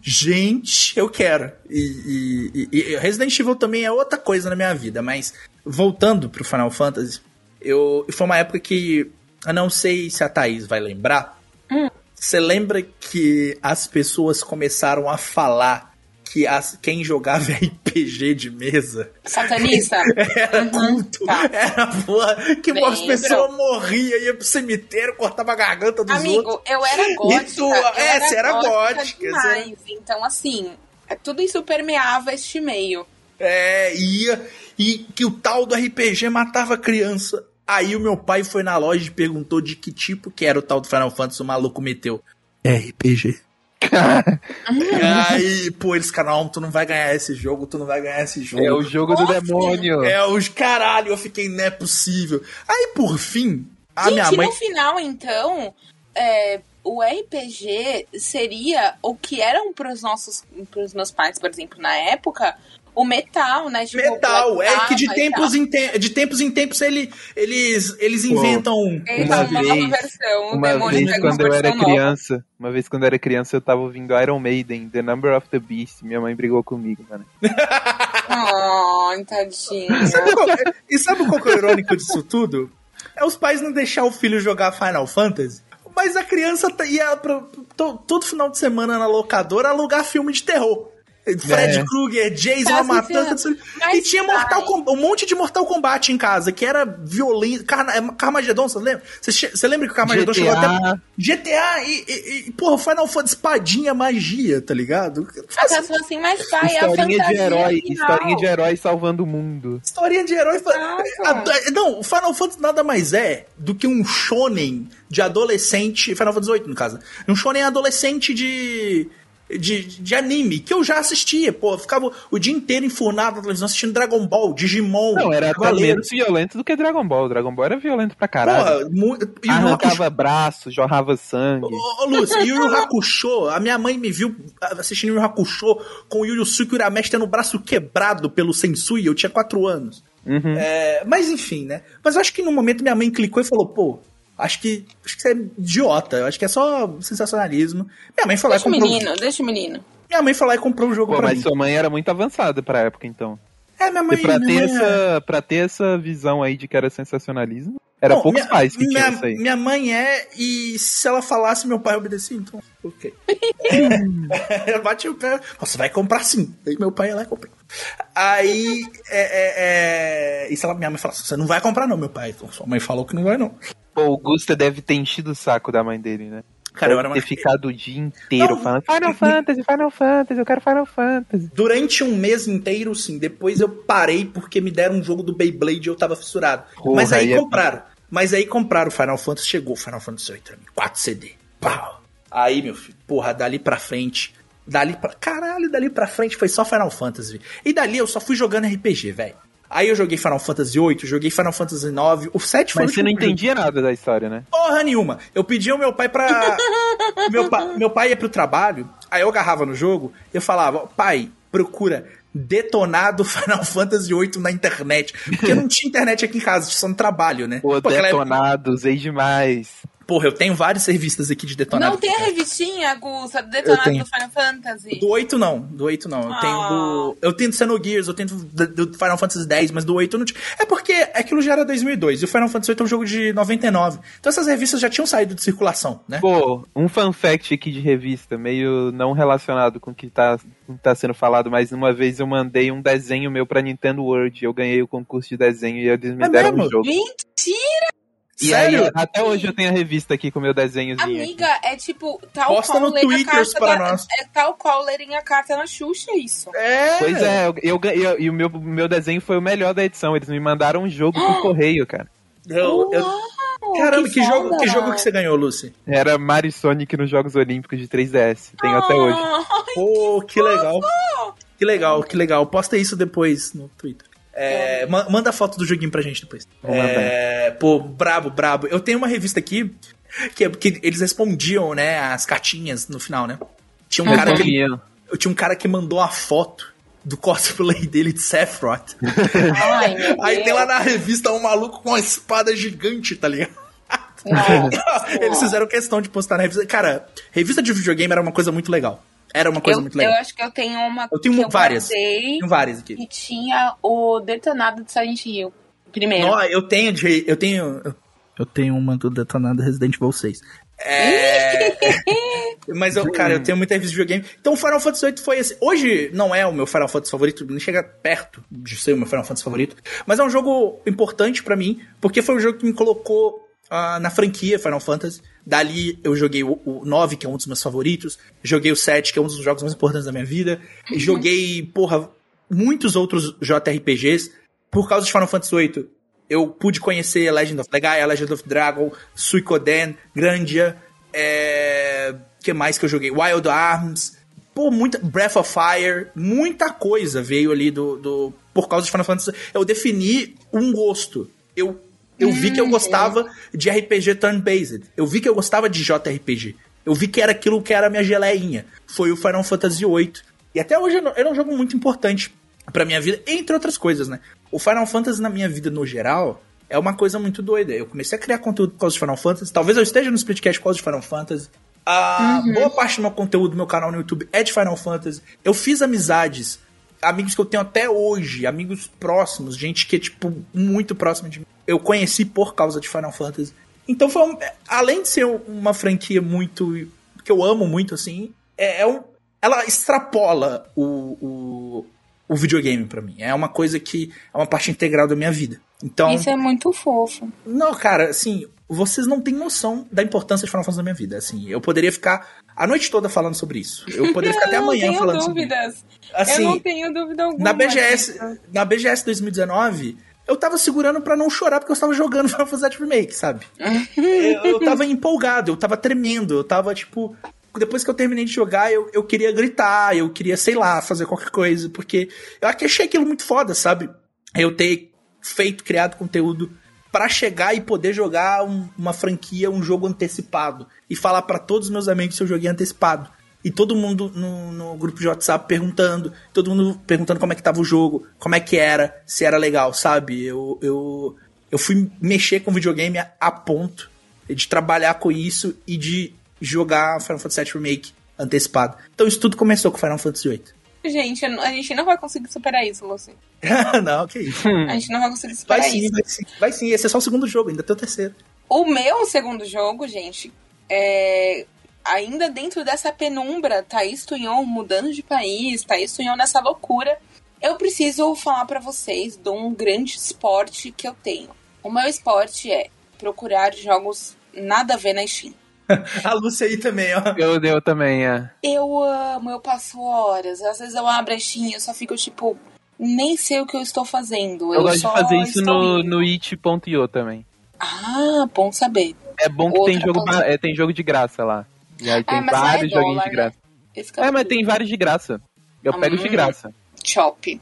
Gente, eu quero. E, e, e, Resident Evil também é outra coisa na minha vida, mas voltando pro Final Fantasy, eu foi uma época que eu não sei se a Thaís vai lembrar. Hum. Você hum. lembra que as pessoas começaram a falar que as, quem jogava RPG de mesa. Satanista? Era uhum, culto. Tá. Era porra. Que Lembro. as pessoas morriam, ia pro cemitério, cortava a garganta dos Amigo, outros. eu era gótica. E tu, é, você era gótica. Demais. Era... Então, assim, é tudo isso permeava este meio. É, ia. E que o tal do RPG matava criança. Aí o meu pai foi na loja e perguntou de que tipo que era o tal do Final Fantasy o maluco meteu. RPG. aí, pô, eles ficaram, não, tu não vai ganhar esse jogo, tu não vai ganhar esse jogo. É o jogo do demônio. É os caralho, eu fiquei, não é possível. Aí, por fim, a Gente, minha mãe. no final, então, é, o RPG seria o que eram pros nossos, pros meus pais, por exemplo, na época, o metal, né? Tipo, Metal, é que de tempos, em te- de tempos em tempos ele, eles, eles inventam. Eles Uma uma nova vez- versão, o Uma demônio vez quando eu era nova. criança, uma vez quando eu era criança, eu tava ouvindo Iron Maiden, The Number of the Beast. Minha mãe brigou comigo, mano. Ai, tadinho. Sabe qual- e sabe qual que é o irônico disso tudo? É os pais não deixar o filho jogar Final Fantasy. Mas a criança tá- ia pro, to- todo final de semana na locadora alugar filme de terror. Fred É. Krueger, Jason tudo isso. Mas E tinha Mortal. Com- um monte de Mortal Kombat em casa, que era violento. Carna, é, Carmageddon, você lembra? Você, lembra que o Carmageddon chegou até. GTA, e, e, e, porra, Final Fantasy espadinha, magia, tá ligado? As pessoas falam assim, mas pai, é a historinha fantasia de herói, final. historinha de herói salvando o mundo. Historinha de herói. Nossa. A- Não, o Final Fantasy nada mais é do que um shonen de adolescente. Final Fantasy VIII, no caso. Um shonen adolescente de. De, de anime, que eu já assistia, pô. Ficava o dia inteiro enfurnado na televisão assistindo Dragon Ball, Digimon. Não, era até Cavaleiro. menos violento do que Dragon Ball. Dragon Ball era violento pra caralho. Porra, mu- e o Hakusho- Arrancava braço, jorrava sangue. Ô, ô Lúcio, e o Yu Hakusho, a minha mãe me viu assistindo Yu Yu Hakusho com o Yu Yusuke Urameshi tendo o braço quebrado pelo Sensui, eu tinha 4 anos. Uhum. É, mas enfim, né? Mas eu acho que no momento minha mãe clicou e falou, pô, acho que, acho que você é idiota, eu acho que é só sensacionalismo. Minha mãe foi lá e Deixa o comprou. menino, deixa o menino. Minha mãe foi lá e comprou o jogo Pô, pra mas mim. sua mãe era muito avançada pra época, então. É, minha mãe. E pra minha ter, mãe é- essa, pra ter essa visão aí de que era sensacionalismo, era Bom, poucos minha, pais que minha, tinham isso aí. Minha mãe é, e se ela falasse, meu pai obedecia, então, ok. Ela bate o pé, você vai comprar sim. Aí meu pai ia lá e comprou. Aí, é, é, é, e se ela, minha mãe falasse, você não vai comprar não, meu pai. Então, sua mãe falou que não vai não. Pô, o Gusta deve ter enchido o saco da mãe dele, né? Cara, eu Deve era ter uma... ficado o dia inteiro Não. falando Final Fantasy, Final Fantasy, eu quero Final Fantasy. Durante um mês inteiro, sim. Depois eu parei porque me deram um jogo do Beyblade e eu tava fissurado. Porra, Mas aí aí é- compraram. Mas aí compraram o Final Fantasy, chegou o Final Fantasy VIII pra mim. 4 CD. Pau. Aí, meu filho, porra, dali pra frente. Dali pra. Caralho, dali pra frente foi só Final Fantasy. E dali eu só fui jogando RPG, velho. Aí eu joguei Final Fantasy VIII, joguei Final Fantasy IX, o 7 foi Mas você não entendia nada da história, né? Porra nenhuma. Eu pedi ao meu pai pra. meu, pa... meu pai ia pro trabalho, aí eu agarrava no jogo, eu falava, pai, procura detonado Final Fantasy VIII na internet. Porque não tinha internet aqui em casa, tinha só no trabalho, né? Pô, aquela época- detonado, usei demais. Porra, eu tenho várias revistas aqui de detonado. Não tem a revistinha, do detonado do Final Fantasy. Do 8 não, do 8 não. Eu tenho do. Eu tenho do Xenogears, eu tenho do, Final Fantasy X, mas do 8 eu não tinha. É porque aquilo já era 2002 e o Final Fantasy 8 é um jogo de 99. Então essas revistas já tinham saído de circulação, né? Pô, um fun fact aqui de revista, meio não relacionado com o que tá, com o que tá sendo falado, mas uma vez eu mandei um desenho meu pra Nintendo World, eu ganhei o concurso de desenho e eles me É deram mesmo? um jogo. Mentira, E Sério? aí, até hoje eu tenho a revista aqui com o meu desenhozinho. aqui. amiga, é tipo tal Posta qual no ler Twitter carta para da, nós. É tal qual lerem a carta na Xuxa, isso. É. Pois é, eu, eu e o meu, meu desenho foi o melhor da edição. Eles me mandaram um jogo por correio, cara. Eu, eu- Caramba, que, jogo, foda. que jogo que você ganhou, Lucy? Era Mario Sonic nos Jogos Olímpicos de 3DS. Tenho até hoje. Ai, Pô, que legal. Que legal, que legal. Posta isso depois no Twitter. É, ma- manda a foto do joguinho pra gente depois. É, pô, brabo, brabo. Eu tenho uma revista aqui que, é- que eles respondiam, né, as cartinhas no final, né? Tinha um, cara que, eu tinha um cara que mandou a foto do cosplay dele de Sephiroth. Ai, Aí tem lá na revista um maluco com uma espada gigante, tá ligado? Nossa. Eles fizeram questão de postar na revista. Cara, revista de videogame era uma coisa muito legal. Era uma coisa eu, muito legal. eu acho que eu tenho uma Eu tenho que eu várias. guardei Tenho várias aqui. que tinha o detonado de Silent Hill. Primeiro. Nó, eu tenho de, eu tenho eu tenho uma do detonado Resident Evil 6. É... Mas eu, cara, eu tenho muita revista de videogame. Então o Final Fantasy VIII foi esse. Hoje não é o meu Final Fantasy favorito, nem chega perto de ser o meu Final Fantasy favorito, mas é um jogo importante pra mim, porque foi o jogo que me colocou ah, na franquia Final Fantasy. Dali eu joguei o, o 9, que é um dos meus favoritos, joguei o 7, que é um dos jogos mais importantes da minha vida, e joguei, porra, muitos outros JRPGs. Por causa de Final Fantasy VIII, eu pude conhecer Legend of Legaia, Legend of Dragon, Suikoden, Grandia, é... que mais que eu joguei? Wild Arms. Pô, muita. Breath of Fire. Muita coisa veio ali do. do por causa de Final Fantasy. Eu defini um gosto. Eu, eu vi que eu gostava de RPG turn-based. Eu vi que eu gostava de JRPG. Eu vi que era aquilo que era a minha geleinha. Foi o Final Fantasy VIII. E até hoje era um jogo muito importante pra minha vida, entre outras coisas, né? O Final Fantasy na minha vida no geral é uma coisa muito doida. Eu comecei a criar conteúdo por causa de Final Fantasy. Talvez eu esteja no Splitcast por causa de Final Fantasy. A uhum. boa parte do meu conteúdo do meu canal no YouTube é de Final Fantasy. Eu fiz amizades, amigos que eu tenho até hoje, amigos próximos, gente que é, tipo, muito próxima de mim. Eu conheci por causa de Final Fantasy. Então foi um, além de ser uma franquia muito que eu amo muito assim, é, é um, ela extrapola o, o, o videogame para mim. É uma coisa que é uma parte integral da minha vida. Então Isso é muito fofo. Não, cara, assim, vocês não têm noção da importância de Final Fantasy na minha vida. Assim, eu poderia ficar a noite toda falando sobre isso. Eu poderia ficar até amanhã falando dúvidas. sobre isso. Assim, eu não tenho dúvida alguma. Na BGS, na BGS 2019, eu tava segurando para não chorar porque eu estava jogando Final Fantasy Remake, sabe? eu, eu tava empolgado, eu tava tremendo, eu tava tipo. Depois que eu terminei de jogar, eu, eu queria gritar, eu queria, sei lá, fazer qualquer coisa, porque eu achei aquilo muito foda, sabe? Eu ter feito, criado conteúdo para chegar e poder jogar um, uma franquia, um jogo antecipado e falar para todos os meus amigos se eu joguei antecipado. E todo mundo no, no, grupo de WhatsApp perguntando, todo mundo perguntando como é que tava o jogo, como é que era, se era legal, sabe? Eu, eu, eu fui mexer com videogame a, a ponto de trabalhar com isso e de jogar Final Fantasy VII Remake antecipado. Então isso tudo começou com Final Fantasy VIII. Gente, a gente não vai conseguir superar isso, Lucy. não, que isso. A gente não vai conseguir superar vai sim, isso. Vai sim, vai sim. Esse é só o segundo jogo, ainda tem o terceiro. O meu segundo jogo, gente, é ainda dentro dessa penumbra, Thaís Tunhon mudando de país, Thaís Tunhon nessa loucura, eu preciso falar para vocês de um grande esporte que eu tenho. O meu esporte é procurar jogos nada a ver na Steam. a Lúcia aí também, ó. Eu, eu também, é. Eu amo, eu passo horas. Às vezes eu abro a Steam e eu só fico tipo, nem sei o que eu estou fazendo. Eu, eu gosto de fazer isso no, no it.io também. Ah, bom saber. É bom que tem jogo, é, tem jogo de graça lá. E aí tem é, vários é joguinhos de né? graça. É, mas tem vários de graça. Eu hum, pego de graça. Chop.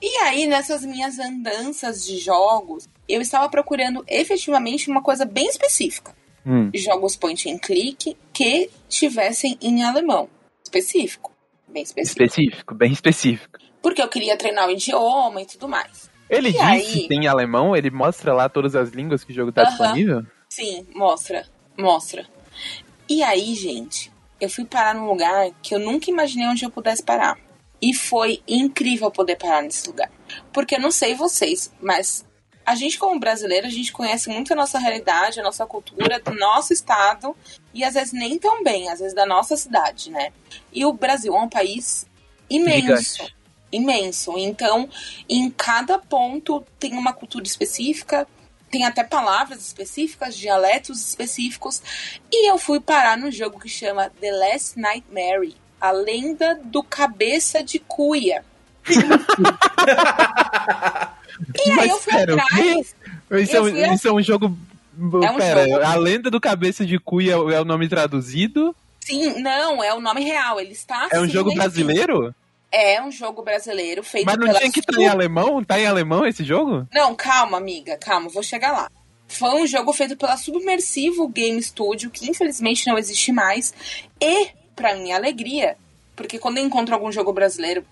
E aí, nessas minhas andanças de jogos, eu estava procurando efetivamente uma coisa bem específica. Hum. Jogos point and click que tivessem em alemão. Específico. Bem específico. Específico, bem específico. Porque eu queria treinar o idioma e tudo mais. Ele e disse aí... tem alemão? Ele mostra lá todas as línguas que o jogo tá uh -huh. disponível? Sim, mostra. Mostra. E aí, gente, eu fui parar num lugar que eu nunca imaginei onde eu pudesse parar. E foi incrível poder parar nesse lugar. Porque eu não sei vocês, mas a gente, como brasileiro, a gente conhece muito a nossa realidade, a nossa cultura, do nosso estado, e às vezes nem tão bem, às vezes da nossa cidade, né? E o Brasil é um país imenso. Gigante. Imenso. Então, em cada ponto tem uma cultura específica, tem até palavras específicas, dialetos específicos. E eu fui parar no jogo que chama The Last Nightmare, a lenda do cabeça de cuia. e aí Mas, eu fui pera, atrás. Isso, é, fui... isso é um jogo. É um pera, jogo... a lenda do cabeça de cuia é o nome traduzido? Sim, não, é o nome real. Ele está. É um assim jogo brasileiro? É um jogo brasileiro feito Mas não tinha que estar tá em alemão? Tá em alemão esse jogo? Não, calma, amiga, calma, vou chegar lá. Foi um jogo feito pela Submersivo Game Studio, que infelizmente não existe mais. E, para minha alegria, porque quando eu encontro algum jogo brasileiro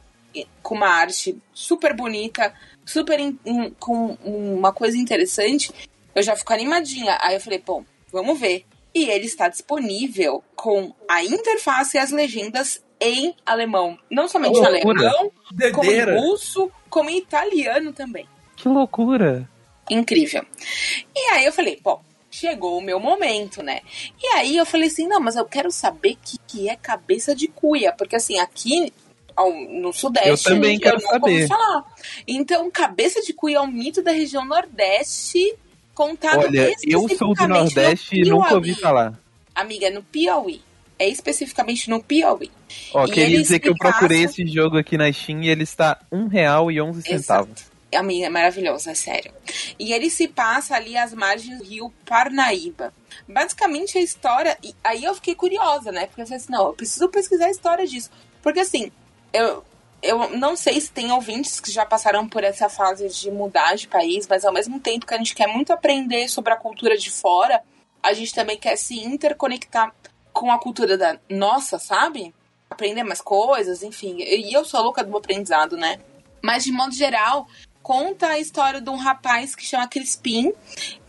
com uma arte super bonita, super in, in, com uma coisa interessante, eu já fico animadinha. Aí eu falei, bom, vamos ver. E ele está disponível com a interface e as legendas em alemão. Não somente em alemão, como em russo, como em italiano também. Que loucura! Incrível. E aí eu falei, pô, chegou o meu momento, né? E aí eu falei assim, não, mas eu quero saber o que, que é cabeça de cuia, porque assim, aqui no Sudeste eu também quero eu saber. falar. Então, cabeça de cuia é um mito da região Nordeste, contado Olha, eu sou do Nordeste e nunca ouvi falar. Amiga, no Piauí é especificamente no Piauí. Ó, queria dizer que eu procurei esse jogo aqui na Steam e ele está R$ 1,11. Amiga, é maravilhoso, é sério. E ele se passa ali às margens do rio Parnaíba. Basicamente a história. E aí eu fiquei curiosa, né? Porque eu falei assim, não, eu preciso pesquisar a história disso. Porque assim, eu, eu não sei se tem ouvintes que já passaram por essa fase de mudar de país, mas ao mesmo tempo que a gente quer muito aprender sobre a cultura de fora, a gente também quer se interconectar com a cultura da nossa, sabe? Aprender mais coisas, enfim. E eu sou louca do aprendizado, né? Mas de modo geral, conta a história de um rapaz que chama Crispim,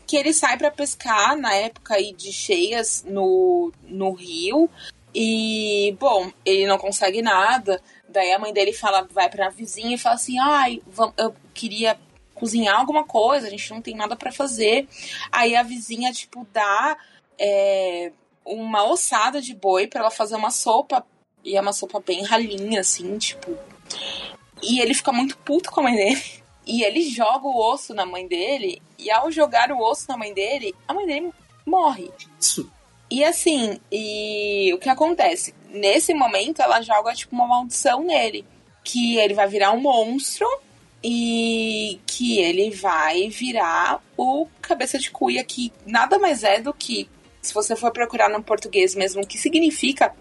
que ele sai para pescar na época aí de cheias no, no rio. E, bom, ele não consegue nada. Daí a mãe dele fala, vai pra vizinha e fala assim: ai, eu queria cozinhar alguma coisa, a gente não tem nada para fazer. Aí a vizinha, tipo, dá é, uma ossada de boi para ela fazer uma sopa. E é uma sopa bem ralinha, assim, tipo. E ele fica muito puto com a mãe dele. E ele joga o osso na mãe dele. E ao jogar o osso na mãe dele, a mãe dele morre. Isso. E assim, e o que acontece? Nesse momento, ela joga tipo uma maldição nele. Que ele vai virar um monstro e que ele vai virar o cabeça de cuia, que nada mais é do que, se você for procurar no português mesmo, o que significa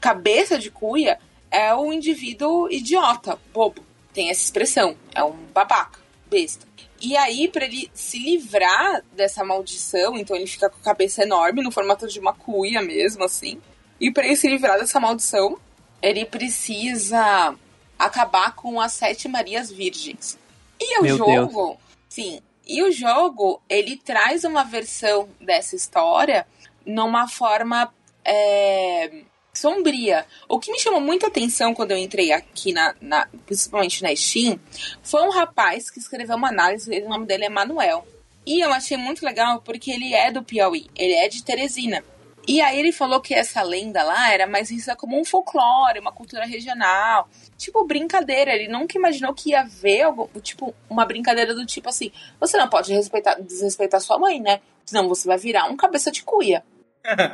cabeça de cuia, é o indivíduo idiota, bobo tem essa expressão. É um babaca, besta. E aí, para ele se livrar dessa maldição, então ele fica com a cabeça enorme, no formato de uma cuia mesmo, assim. E para ele se livrar dessa maldição, ele precisa acabar com as sete Marias Virgens. E o Meu jogo, Deus. sim, e o jogo, ele traz uma versão dessa história numa forma é, sombria. O que me chamou muita atenção quando eu entrei aqui, na, na, principalmente na Steam, foi um rapaz que escreveu uma análise, o nome dele é Manuel. E eu achei muito legal porque ele é do Piauí, ele é de Teresina. E aí ele falou que essa lenda lá era mais vista como um folclore, uma cultura regional. Tipo, brincadeira. Ele nunca imaginou que ia ver algo, tipo, uma brincadeira do tipo assim, você não pode respeitar, desrespeitar sua mãe, né? Senão você vai virar um cabeça de cuia.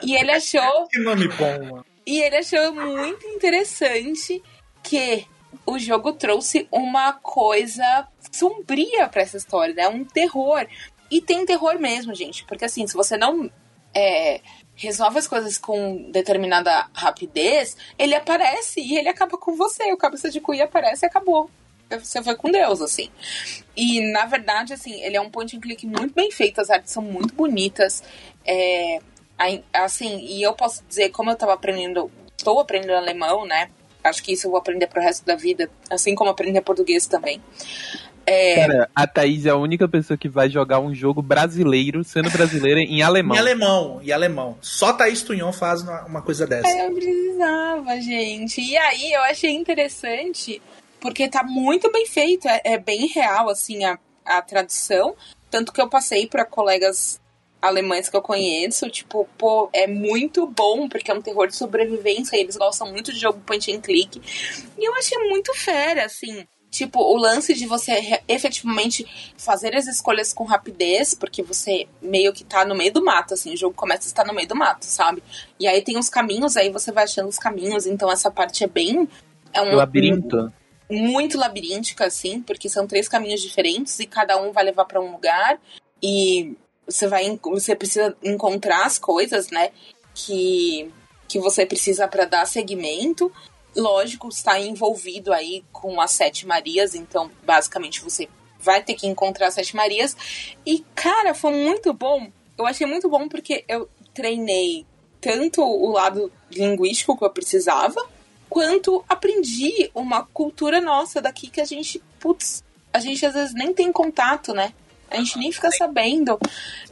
E ele achou. que nome bom, mano. E ele achou muito interessante que o jogo trouxe uma coisa sombria para essa história, né? Um terror. E tem terror mesmo, gente. Porque assim, se você não é, resolve as coisas com determinada rapidez, ele aparece e ele acaba com você. O cabeça de cuia aparece e acabou. Você foi com Deus, assim. E, na verdade, assim, ele é um point and click muito bem feito. As artes são muito bonitas. É, assim, e eu posso dizer, como eu tava aprendendo, estou aprendendo alemão, né? Acho que isso eu vou aprender pro resto da vida, assim como aprender português também. É... Cara, a Thaís é a única pessoa que vai jogar um jogo brasileiro, sendo brasileira, em alemão. Em alemão, em alemão. Só Thaís Tunhon faz uma coisa dessa. É, eu precisava, gente. E aí eu achei interessante, porque tá muito bem feito, é, é bem real, assim, a, a tradução. Tanto que eu passei para colegas alemães que eu conheço, tipo, pô, é muito bom, porque é um terror de sobrevivência, e eles gostam muito de jogo point and click. E eu achei muito fera, assim. Tipo, o lance de você efetivamente fazer as escolhas com rapidez, porque você meio que tá no meio do mato, assim, o jogo começa a estar no meio do mato, sabe? E aí tem os caminhos, aí você vai achando os caminhos, então essa parte é bem. É um. Labirinto. muito labiríntica, assim, porque são três caminhos diferentes e cada um vai levar para um lugar. E você vai você precisa encontrar as coisas, né, que que você precisa para dar seguimento. Lógico, está envolvido aí com as sete Marias, então basicamente você vai ter que encontrar as sete Marias. E cara, foi muito bom. Eu achei muito bom porque eu treinei tanto o lado linguístico que eu precisava, quanto aprendi uma cultura nossa daqui que a gente, putz, a gente às vezes nem tem contato, né? A gente nem fica sabendo.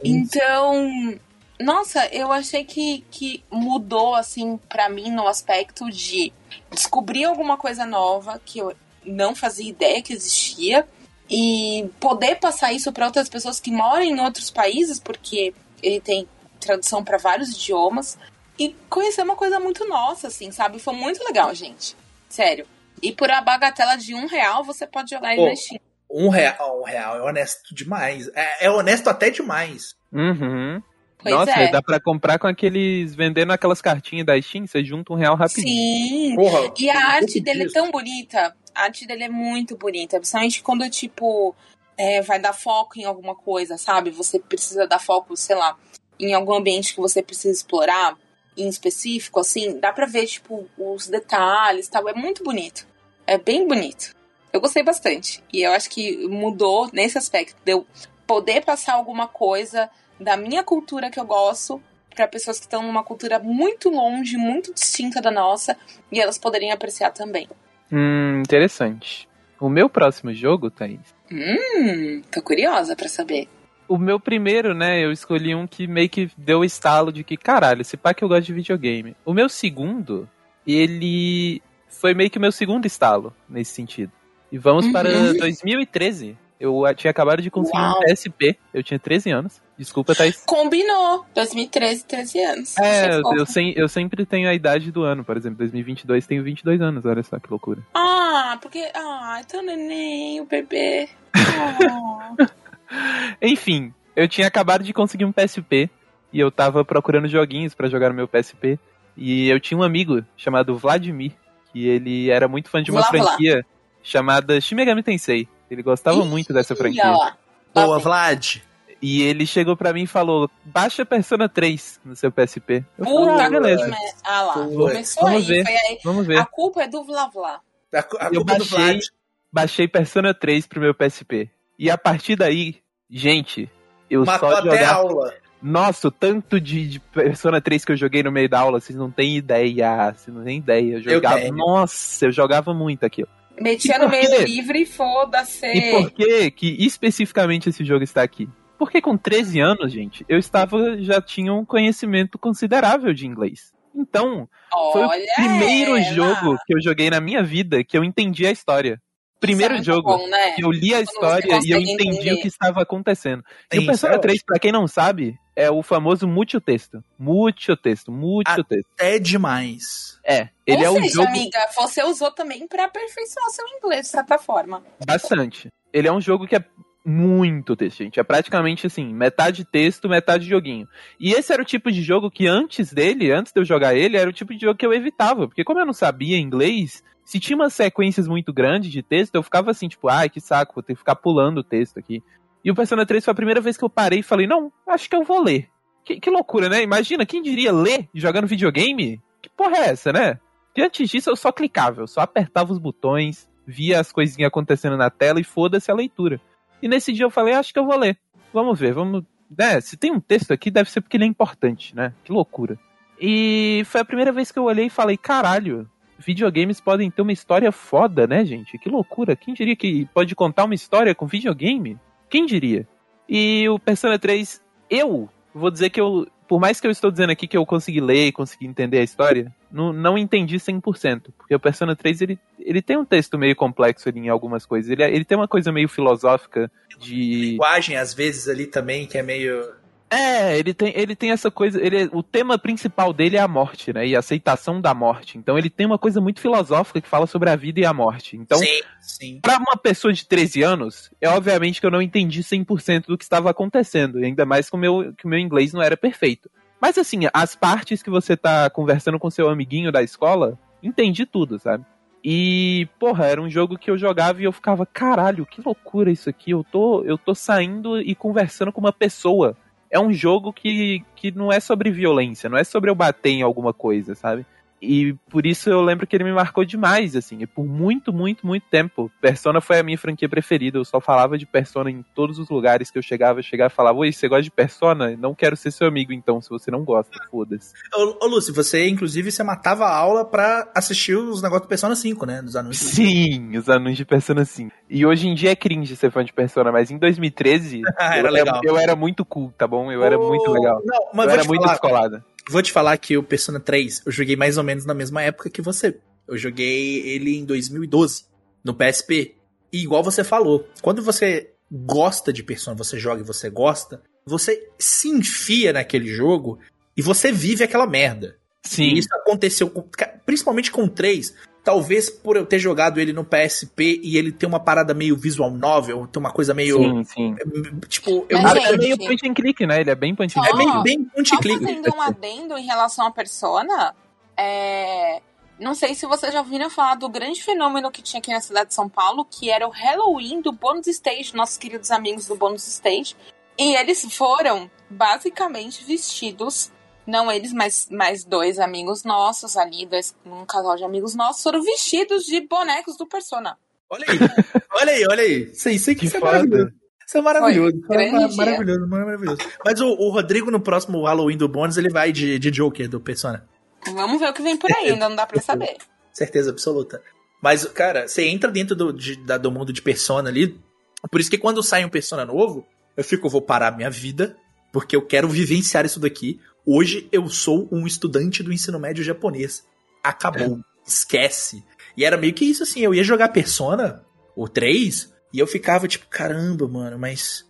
Então, nossa, eu achei que, que mudou, assim, para mim no aspecto de descobrir alguma coisa nova que eu não fazia ideia que existia e poder passar isso para outras pessoas que moram em outros países, porque ele tem tradução para vários idiomas e conhecer uma coisa muito nossa, assim, sabe? Foi muito legal, gente. Sério. E por a bagatela de um real, você pode jogar ele oh, na Steam. Um real, um real é honesto demais. É, é honesto até demais. Uhum. Pois Nossa, é. dá pra comprar com aqueles. vendendo aquelas cartinhas da Steam, você junta um real rapidinho. Sim. Porra, e a arte dele é tão bonita. A arte dele é muito bonita, principalmente quando, tipo, é, vai dar foco em alguma coisa, sabe? Você precisa dar foco, sei lá, em algum ambiente que você precisa explorar, em específico, assim, dá pra ver, tipo, os detalhes tal. É muito bonito. É bem bonito. Eu gostei bastante. E eu acho que mudou nesse aspecto. De eu poder passar alguma coisa da minha cultura que eu gosto para pessoas que estão numa cultura muito longe, muito distinta da nossa, e elas poderem apreciar também. Hum, interessante. O meu próximo jogo, Thaís. Hum, tô curiosa para saber. O meu primeiro, né, eu escolhi um que meio que deu o estalo de que, caralho, esse pá que eu gosto de videogame. O meu segundo, ele foi meio que o meu segundo estalo nesse sentido. E vamos uhum. para 2013. Eu tinha acabado de conseguir Uau. um PSP. Eu tinha 13 anos. Desculpa, Thaís. Combinou. 2013, 13 anos. É, eu, eu, sem, eu, sempre tenho a idade do ano. Por exemplo, 2022 tenho 22 anos. Olha só que loucura. Ah, porque... Ah, é tão neném, o bebê. Oh. Enfim, eu tinha acabado de conseguir um PSP. E eu tava procurando joguinhos para jogar no meu PSP. E eu tinha um amigo chamado Vladimir. Que ele era muito fã de uma franquia chamada Shimegami Tensei. Ele gostava Ih, muito dessa franquia. Boa, Vlad. E ele chegou pra mim e falou: baixa Persona 3 no seu PSP. Eu Puta falei, ah, beleza. Ah lá, começou Vamos aí, ver. aí. Vamos ver. A culpa é do Vlavla. A, a eu baixei, baixei Persona 3 pro meu PSP. E a partir daí, gente, eu Matou só jogava... até aula. Nossa, o tanto de, de, Persona 3 que eu joguei no meio da aula, vocês não têm ideia. Vocês não têm ideia. Eu jogava. Eu nossa, eu jogava muito aquilo. Metia no meio livre e foda-se. E por que que especificamente esse jogo está aqui? Porque com 13 anos, gente, eu estava já tinha um conhecimento considerável de inglês. Então, Olha foi o primeiro ela. jogo que eu joguei na minha vida que eu entendi a história. Primeiro é jogo bom, né? que eu li a Quando história e eu entendi entender. o que estava acontecendo. E o Persona 3, para quem não sabe, é o famoso multitexto. Multitexto, multitexto. Até demais. É, ele Ou é o seja, jogo... amiga, você usou também para aperfeiçoar seu inglês, de certa forma. Bastante. Ele é um jogo que é muito texto, gente. É praticamente assim, metade texto, metade joguinho. E esse era o tipo de jogo que antes dele, antes de eu jogar ele, era o tipo de jogo que eu evitava. Porque como eu não sabia inglês, se tinha umas sequências muito grandes de texto, eu ficava assim, tipo, ai, que saco, vou ter que ficar pulando o texto aqui. E o Persona 3 foi a primeira vez que eu parei e falei, não, acho que eu vou ler. Que, que loucura, né? Imagina, quem diria ler jogando videogame? Que porra é essa, né? E antes disso eu só clicava, eu só apertava os botões, via as coisinhas acontecendo na tela e foda-se a leitura. E nesse dia eu falei, acho que eu vou ler. Vamos ver, vamos. Né, se tem um texto aqui, deve ser porque ele é importante, né? Que loucura. E foi a primeira vez que eu olhei e falei, caralho, videogames podem ter uma história foda, né, gente? Que loucura. Quem diria que pode contar uma história com videogame? Quem diria? E o Persona 3, eu vou dizer que eu, por mais que eu estou dizendo aqui que eu consegui ler e consegui entender a história, não, não entendi 100%, porque o Persona 3 ele, ele tem um texto meio complexo ali em algumas coisas. Ele, ele tem uma coisa meio filosófica de linguagem às vezes ali também que é meio é, ele tem, ele tem essa coisa. Ele, o tema principal dele é a morte, né? E a aceitação da morte. Então ele tem uma coisa muito filosófica que fala sobre a vida e a morte. Então, sim, sim. pra uma pessoa de 13 anos, é obviamente que eu não entendi 100% do que estava acontecendo. Ainda mais que o, meu, que o meu inglês não era perfeito. Mas assim, as partes que você tá conversando com seu amiguinho da escola, entendi tudo, sabe? E, porra, era um jogo que eu jogava e eu ficava, caralho, que loucura isso aqui. Eu tô, eu tô saindo e conversando com uma pessoa é um jogo que, que não é sobre violência, não é sobre eu bater em alguma coisa, sabe? E por isso eu lembro que ele me marcou demais, assim. E por muito, muito, muito tempo. Persona foi a minha franquia preferida. Eu só falava de Persona em todos os lugares que eu chegava. Eu chegava e falava, oi, você gosta de Persona? Não quero ser seu amigo, então, se você não gosta, foda-se. Ô, ô Lúcio, você, inclusive, você matava a aula pra assistir os negócios do Persona 5, né? Dos anúncios. Sim, os anúncios de Persona 5. E hoje em dia é cringe ser fã de Persona, mas em 2013 era eu, legal. Era, eu era muito cool, tá bom? Eu era muito legal. Não, mas eu era muito falar, descolada. Vou te falar que o Persona 3 eu joguei mais ou menos na mesma época que você. Eu joguei ele em 2012, no PSP. E igual você falou, quando você gosta de Persona, você joga e você gosta, você se enfia naquele jogo e você vive aquela merda. Sim. E isso aconteceu com, principalmente com o 3. Talvez por eu ter jogado ele no PSP e ele ter uma parada meio visual novel, tem uma coisa meio. Sim, sim. Tipo, eu Mas, é meio point and click, né? Ele é bem point and click. É bem, bem point and click. fazendo um adendo em relação à persona, é... Não sei se vocês já ouviram falar do grande fenômeno que tinha aqui na cidade de São Paulo, que era o Halloween do Bônus Stage, nossos queridos amigos do Bônus Stage. E eles foram basicamente vestidos, não eles, mas mais dois amigos nossos ali, dois, um casal de amigos nossos, foram vestidos de bonecos do Persona. Olha aí, olha aí, olha aí. Isso, isso, isso é maravilhoso. Isso é maravilhoso. Foi, é maravilhoso, maravilhoso. Mas o, o, Rodrigo, no próximo Halloween do Bônus, ele vai de, de Joker do Persona. Vamos ver o que vem por aí, ainda não dá pra saber. Certeza absoluta. Mas, cara, você entra dentro do, de, da, do mundo de Persona ali. Por isso que quando sai um Persona novo, eu fico, vou parar minha vida, porque eu quero vivenciar isso daqui. Hoje eu sou um estudante do ensino médio japonês. Acabou. É. Esquece. E era meio que isso assim, eu ia jogar Persona, o 3, e eu ficava tipo, caramba, mano, mas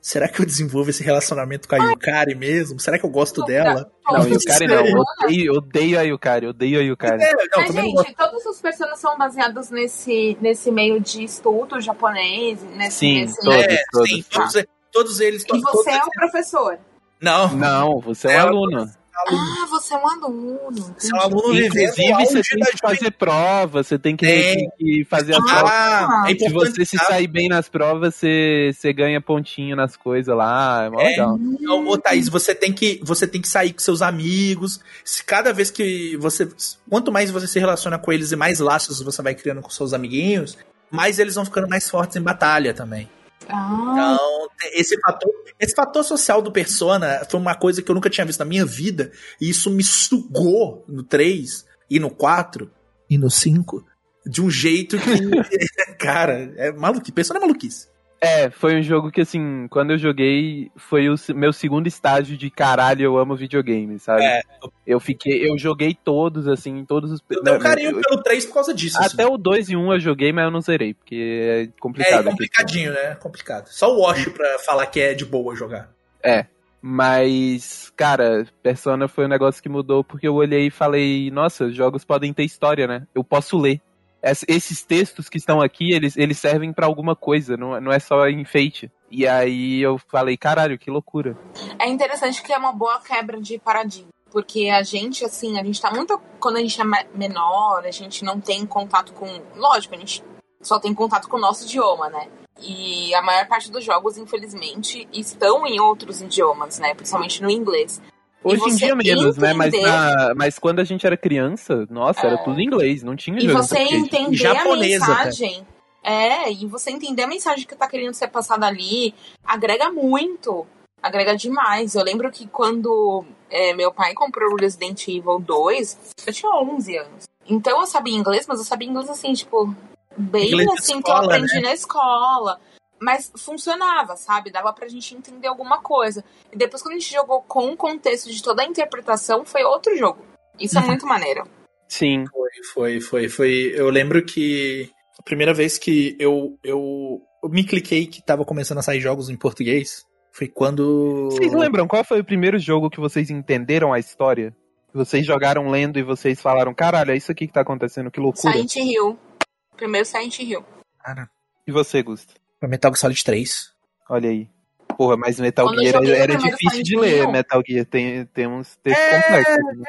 será que eu desenvolvo esse relacionamento com a Yukari mesmo? Será que eu gosto dela? Não, não Yukari não. Eu odeio, odeio a Yukari, odeio a Yukari. É, não, Mas, gente, todos os personagens são baseados nesse, nesse meio de estudo japonês, nesse... Sim, nesse... todos, é, todos. Sim, todos, todos eles... E você todos, é o professor. Não. Não, você é um aluno. Ah, você é um aluno. Você é um aluno Inclusive, você tem que fazer prova, você tem que, tem que fazer as ah, provas. É se você se sair bem nas provas, você, você ganha pontinho nas coisas lá. É, mó é legal. Então, ô, Thaís, você tem, que, você tem que sair com seus amigos. Cada vez que você. Quanto mais você se relaciona com eles e mais laços você vai criando com seus amiguinhos, mais eles vão ficando mais fortes em batalha também. Ah. Então, esse fator, esse fator social do Persona foi uma coisa que eu nunca tinha visto na minha vida. E isso me sugou no 3 e no 4 e no 5 de um jeito que. cara, é maluquice. Persona é maluquice. É, foi um jogo que, assim, quando eu joguei, foi o meu segundo estágio de caralho, eu amo videogame, sabe? É. Eu fiquei, eu joguei todos, assim, todos os. Eu tenho carinho eu, pelo 3 por causa disso. Até assim. o 2 e 1 eu joguei, mas eu não zerei, porque é complicado. É complicadinho, aqui. né? Complicado. Só o Wash pra falar que é de boa jogar. É. Mas, cara, Persona foi um negócio que mudou porque eu olhei e falei, nossa, jogos podem ter história, né? Eu posso ler esses textos que estão aqui, eles, eles servem para alguma coisa, não, não é só enfeite. E aí eu falei, caralho, que loucura. É interessante que é uma boa quebra de paradigma. Porque a gente, assim, a gente tá muito. Quando a gente é menor, a gente não tem contato com. Lógico, a gente só tem contato com o nosso idioma, né? E a maior parte dos jogos, infelizmente, estão em outros idiomas, né? Principalmente no inglês. Hoje em dia menos, entender... né? Mas, na, mas quando a gente era criança, nossa, é... era tudo em inglês, não tinha E você entender Japonesa, a mensagem. É, e você entender a mensagem que tá querendo ser passada ali, agrega muito. Agrega demais. Eu lembro que quando é, meu pai comprou o Resident Evil 2, eu tinha 11 anos. Então eu sabia inglês, mas eu sabia inglês assim, tipo, bem inglês assim, escola, que eu aprendi né? na escola. Mas funcionava, sabe? Dava pra gente entender alguma coisa. E depois, quando a gente jogou com o contexto de toda a interpretação, foi outro jogo. Isso é muito maneiro. Sim. Foi, foi, foi, foi. Eu lembro que a primeira vez que eu, eu, eu me cliquei que tava começando a sair jogos em português foi quando. Vocês lembram qual foi o primeiro jogo que vocês entenderam a história? Vocês jogaram lendo e vocês falaram, caralho, é isso aqui que tá acontecendo, que loucura. Silent Hill. Primeiro Silent Hill. Cara. E você, Gusto? Foi Metal Gear Solid 3. Olha aí. Porra, mas Metal Quando Gear era, era difícil de ler, Metal Gear. Tem, tem uns textos é... complexos. Né?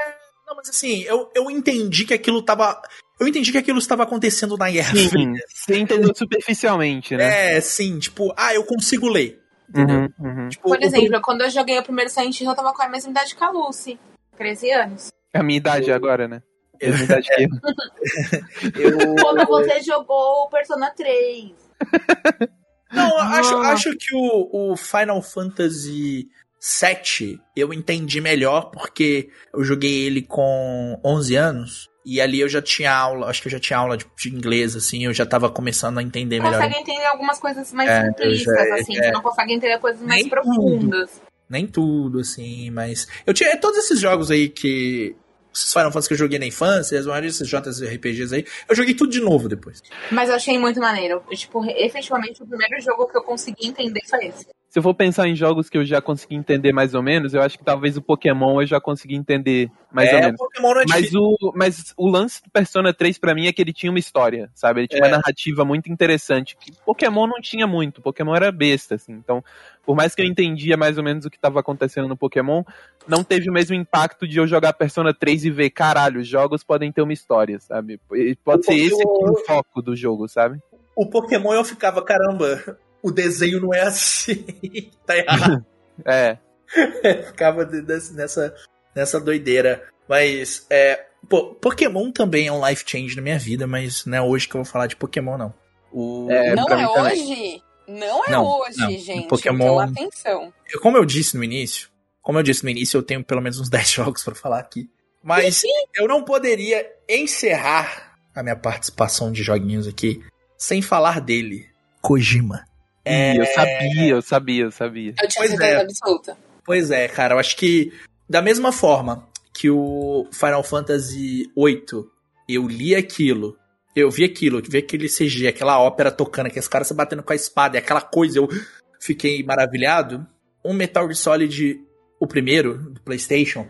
Não, mas assim, eu, eu entendi que aquilo tava. Eu entendi que aquilo estava acontecendo na Guerra sim, Fria. Você entendeu superficialmente, né? É, sim, tipo, ah, eu consigo ler. Uhum, uhum. Tipo, Por exemplo, quando eu joguei o primeiro Silent Hill, eu tava com a mesma idade que a Lucy. 13 anos. A minha idade agora, né? A minha idade que eu. eu... Quando você jogou o Persona 3. Não, acho, acho que o, o Final Fantasy VII eu entendi melhor porque eu joguei ele com 11 anos. E ali eu já tinha aula, acho que eu já tinha aula de, de inglês, assim, eu já tava começando a entender melhor. Você consegue entender algumas coisas mais é, simplistas, já, assim, é, você não consegue entender coisas mais profundas. Tudo, nem tudo, assim, mas. Eu tinha todos esses jogos aí que esses Final Fantasy que eu joguei na infância, as maioria desses JRPGs aí, eu joguei tudo de novo depois. Mas eu achei muito maneiro. tipo, efetivamente, o primeiro jogo que eu consegui entender foi esse. Se eu for pensar em jogos que eu já consegui entender mais ou menos, eu acho que talvez o Pokémon eu já consegui entender mais é, ou menos. O Pokémon é mas, o, mas o lance do Persona 3 para mim é que ele tinha uma história, sabe? Ele tinha é. uma narrativa muito interessante. Que Pokémon não tinha muito, Pokémon era besta, assim. Então, por mais que eu entendia mais ou menos o que estava acontecendo no Pokémon, não teve o mesmo impacto de eu jogar Persona 3 e ver, caralho, os jogos podem ter uma história, sabe? Pode o ser esse o foco do jogo, sabe? O Pokémon eu ficava, caramba, o desenho não é assim. tá errado. é. Ficava nessa, nessa doideira. Mas, é. Pô, Pokémon também é um life change na minha vida, mas não é hoje que eu vou falar de Pokémon, não. O... É, não é hoje? Não é não, hoje, não. gente. Pokémon. Então, atenção. Como eu disse no início, como eu disse no início, eu tenho pelo menos uns 10 jogos para falar aqui. Mas eu não poderia encerrar a minha participação de joguinhos aqui sem falar dele, Kojima. É... Eu sabia, eu sabia, eu sabia. Eu tinha certeza é. absoluta. Pois é, cara, eu acho que da mesma forma que o Final Fantasy VIII, eu li aquilo, eu vi aquilo, vi aquele CG, aquela ópera tocando, aqueles caras se batendo com a espada, e aquela coisa, eu fiquei maravilhado. Um Metal Gear Solid, o primeiro, do PlayStation,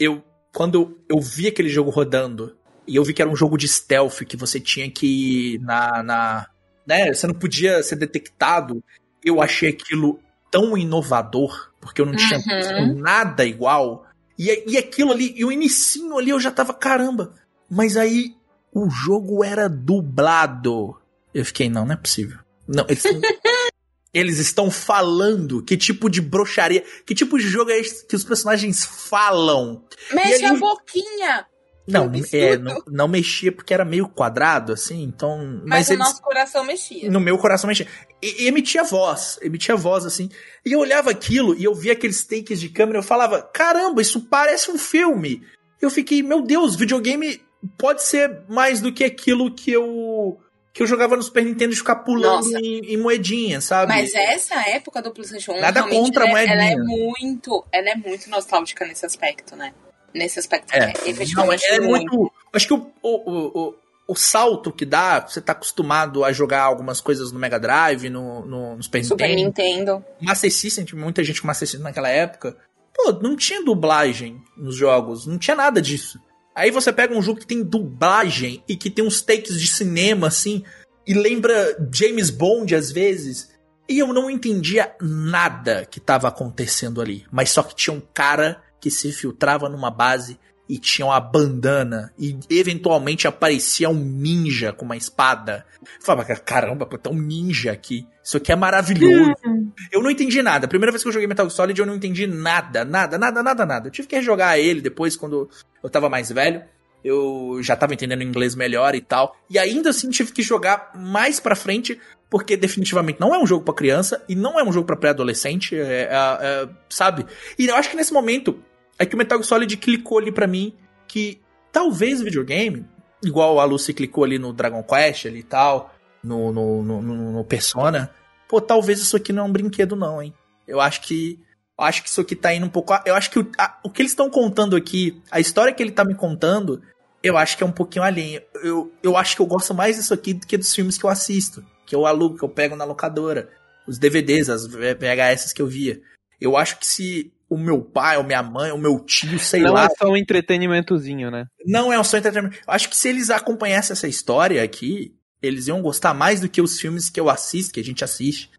eu, quando eu vi aquele jogo rodando, e eu vi que era um jogo de stealth, que você tinha que ir na, na né? Você não podia ser detectado. Eu achei aquilo tão inovador, porque eu não tinha uhum. nada igual. E, e aquilo ali, e o inicinho ali eu já tava, caramba. Mas aí o jogo era dublado. Eu fiquei, não, não é possível. Não, eles, eles estão falando que tipo de broxaria, que tipo de jogo é esse que os personagens falam. Mexe a boquinha! Não, é, não, não, mexia porque era meio quadrado, assim, então. Mas, mas o eles, nosso coração mexia. No meu coração mexia. E, e, emitia voz, emitia voz, assim. E eu olhava aquilo e eu via aqueles takes de câmera e eu falava: caramba, isso parece um filme. Eu fiquei, meu Deus, videogame pode ser mais do que aquilo que eu. Que eu jogava no Super Nintendo de ficar pulando em, em, moedinha, sabe? Mas essa época do PlayStation 1, Nada contra a moedinha. Ela é muito, ela é muito nostálgica nesse aspecto, né? Nesse aspecto. É, é efetivamente não, é muito. Acho que o, o, o, o, salto que dá, você tá acostumado a jogar algumas coisas no Mega Drive, no, no, no Super, Super Nintendo. Master System, muita gente com Master System naquela época. Pô, não tinha dublagem nos jogos, não tinha nada disso. Aí você pega um jogo que tem dublagem e que tem uns takes de cinema, assim, e lembra James Bond às vezes. E eu não entendia nada que estava acontecendo ali. Mas só que tinha um cara que se filtrava numa base e tinha uma bandana e eventualmente aparecia um ninja com uma espada. Eu falava, caramba, pô, tem um ninja aqui. Isso aqui é maravilhoso. Eu não entendi nada. A primeira vez que eu joguei Metal Solid eu não entendi nada, nada, nada, nada, nada. Eu tive que rejogar ele depois quando eu tava mais velho. Eu já tava entendendo inglês melhor e tal. E ainda assim tive que jogar mais pra frente porque definitivamente não é um jogo para criança e não é um jogo para pré-adolescente, é, é, é, sabe? E eu acho que nesse momento é que o Metal Solid clicou ali para mim que talvez o videogame, igual a Lucy clicou ali no Dragon Quest ali e tal, no, no, no, no, Persona, pô, talvez isso aqui não é um brinquedo não, hein? Eu acho que eu acho que isso aqui tá indo um pouco. Eu acho que o, a, o que eles estão contando aqui, a história que ele tá me contando, eu acho que é um pouquinho além. Eu, eu acho que eu gosto mais disso aqui do que dos filmes que eu assisto, que eu alugo, que eu pego na locadora, os DVDs, as VHS que eu via. Eu acho que se o meu pai, ou minha mãe, ou meu tio, sei não lá. Não é só um entretenimentozinho, né? Não é só um entretenimento. Acho que se eles acompanhassem essa história aqui, eles iam gostar mais do que os filmes que eu assisto, que a gente assiste.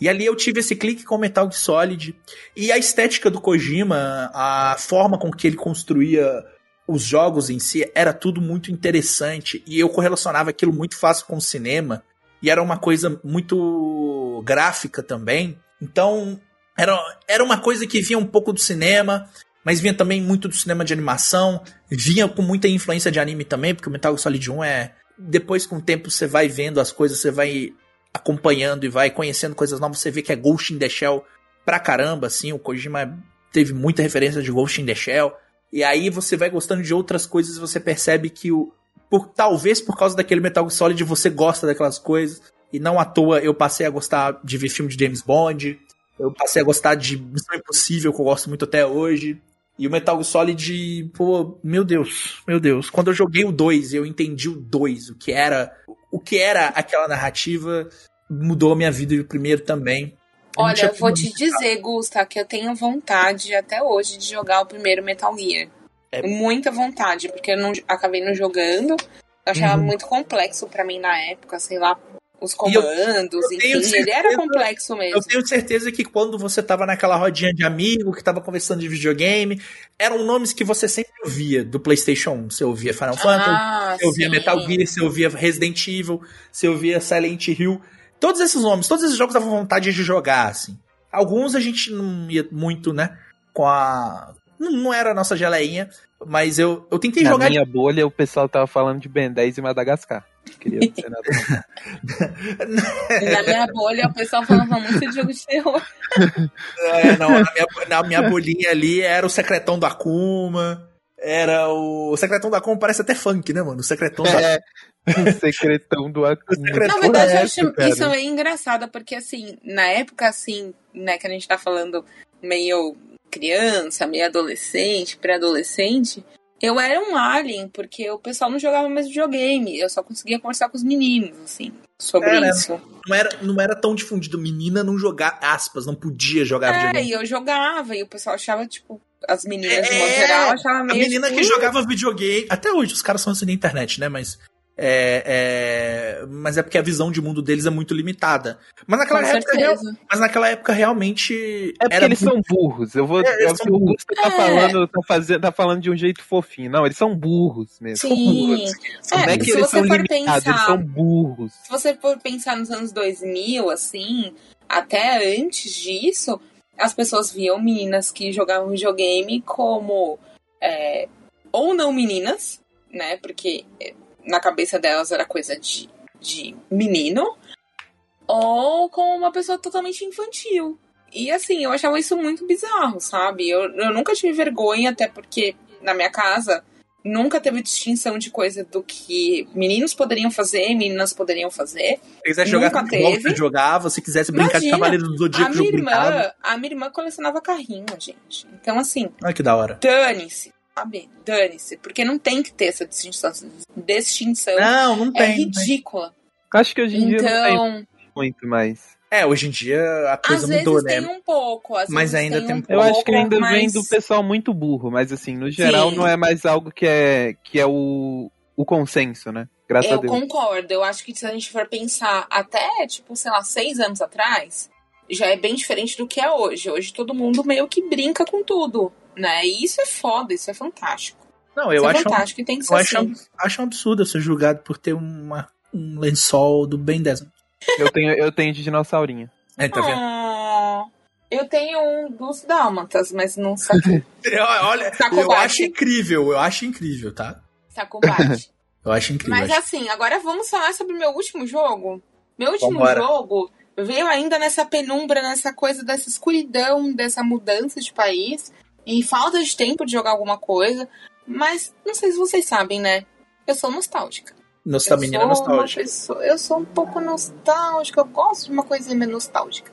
E ali eu tive esse clique com Metal Gear Solid. E a estética do Kojima, a forma com que ele construía os jogos em si, era tudo muito interessante. E eu correlacionava aquilo muito fácil com o cinema. E era uma coisa muito gráfica também. Então, era, era uma coisa que vinha um pouco do cinema, mas vinha também muito do cinema de animação, vinha com muita influência de anime também, porque o Metal Gear Solid 1 é. Depois, com o tempo, você vai vendo as coisas, você vai acompanhando e vai conhecendo coisas novas, você vê que é Ghost in the Shell pra caramba, assim, o Kojima teve muita referência de Ghost in the Shell, e aí você vai gostando de outras coisas e você percebe que o. Por, talvez por causa daquele Metal Gear Solid você gosta daquelas coisas, e não à toa eu passei a gostar de ver filme de James Bond, eu passei a gostar de Missão Impossível, que eu gosto muito até hoje. E o Metal Solid, pô, meu Deus, meu Deus. Quando eu joguei o 2, eu entendi o 2, o que era, o que era aquela narrativa, mudou a minha vida e o primeiro também. Olha, eu vou te dizer, Gusta, que eu tenho vontade até hoje de jogar o primeiro Metal Gear. É. Muita vontade, porque eu não, acabei não jogando. Eu achava uhum. muito complexo para mim na época, sei lá, os comandos, eu, eu enfim, certeza, ele era complexo mesmo. Eu tenho certeza que quando você tava naquela rodinha de amigo, que tava conversando de videogame, eram nomes que você sempre ouvia do PlayStation 1. Você ouvia Final Fantasy, ah, você ouvia sim. Metal Gear, você ouvia Resident Evil, você ouvia Silent Hill. Todos esses nomes, todos esses jogos davam vontade de jogar, assim. Alguns a gente não ia muito, né, com a... Não, não era a nossa geleinha, mas eu, eu tentei Na jogar... Na minha bolha, o pessoal tava falando de Ben 10 e Madagascar. Queria ser nada. na minha bolha, o pessoal falava muito de jogo de terror. É, não, na minha, na minha bolinha ali era o Secretão do Akuma. Era o... o Secretão do Akuma parece até funk, né, mano? O Secretão é. O secretão do Akuma. Na verdade, eu acho cara. isso é engraçado, porque assim, na época assim, né, que a gente tá falando meio criança, meio adolescente, pré-adolescente, eu era um alien, porque o pessoal não jogava mais videogame. Eu só conseguia conversar com os meninos, assim, sobre era, isso. Não era, não era tão difundido. Menina não jogar, aspas, não podia jogar é, videogame. É, e eu jogava, e o pessoal achava, tipo, as meninas, é, de modo geral, achavam meio. A menina tipo, que jogava videogame. Até hoje, os caras são assim na internet, né? Mas é, é, mas é porque a visão de mundo deles é muito limitada. Mas naquela, época, real, mas naquela época realmente. É porque eles são burros. Eu vou. É, são o Augusto tá, é. falando, tá, fazendo, tá falando de um jeito fofinho. Não, eles são burros mesmo. Sim. São burros. É, é que eles são limitados, pensar, eles são burros. Se você for pensar nos anos 2000, assim, até antes disso, as pessoas viam meninas que jogavam videogame como. É, ou não meninas, né? Porque na cabeça delas era coisa de, de menino, ou com uma pessoa totalmente infantil. E assim, eu achava isso muito bizarro, sabe? Eu, eu nunca tive vergonha, até porque na minha casa nunca teve distinção de coisa do que meninos poderiam fazer, meninas poderiam fazer. Se quisesse jogar teve. Você jogava, se quisesse brincar Imagina, de Cavaleiro do Zodíaco, a minha irmã, A minha irmã colecionava carrinho, gente. Então, assim. Olha que da hora. Dane-se sabe? Dane-se. Porque não tem que ter essa distinção. Distinção não, não é tem. É ridícula. Acho que hoje em então, dia não tem então, muito mais. É, hoje em dia a coisa às mudou, vezes né? Tem um pouco, mas ainda tem um, pouco. Eu acho que ainda mas... vem do pessoal muito burro, mas assim, no geral Sim. não é mais algo que é que é o, o consenso, né? Graças eu a Deus. Eu concordo. Eu acho que se a gente for pensar até, tipo, sei lá, seis anos atrás, já é bem diferente do que é hoje. Hoje todo mundo meio que brinca com tudo né? E isso é foda, isso é fantástico. Não, eu isso é acho é fantástico um, tem que ser eu assim. acho, acho um absurdo eu ser julgado por ter uma, um lençol do Ben 10 Eu tenho, eu tenho de dinossaurinho. É, tá vendo? Ah, eu tenho um dos dálmatas, mas não sabe. Olha, eu acho incrível, eu acho incrível, tá? Sacobate. eu acho incrível. Mas acho... assim, agora vamos falar sobre o meu último jogo. Meu último Vambora. jogo veio ainda nessa penumbra, nessa coisa dessa escuridão, dessa mudança de país e falta de tempo de jogar alguma coisa. Mas não sei se vocês sabem, né? Eu sou nostálgica. Nossa, eu menina nostálgica. Pessoa, eu sou um pouco nostálgica, eu gosto de uma coisinha meio nostálgica.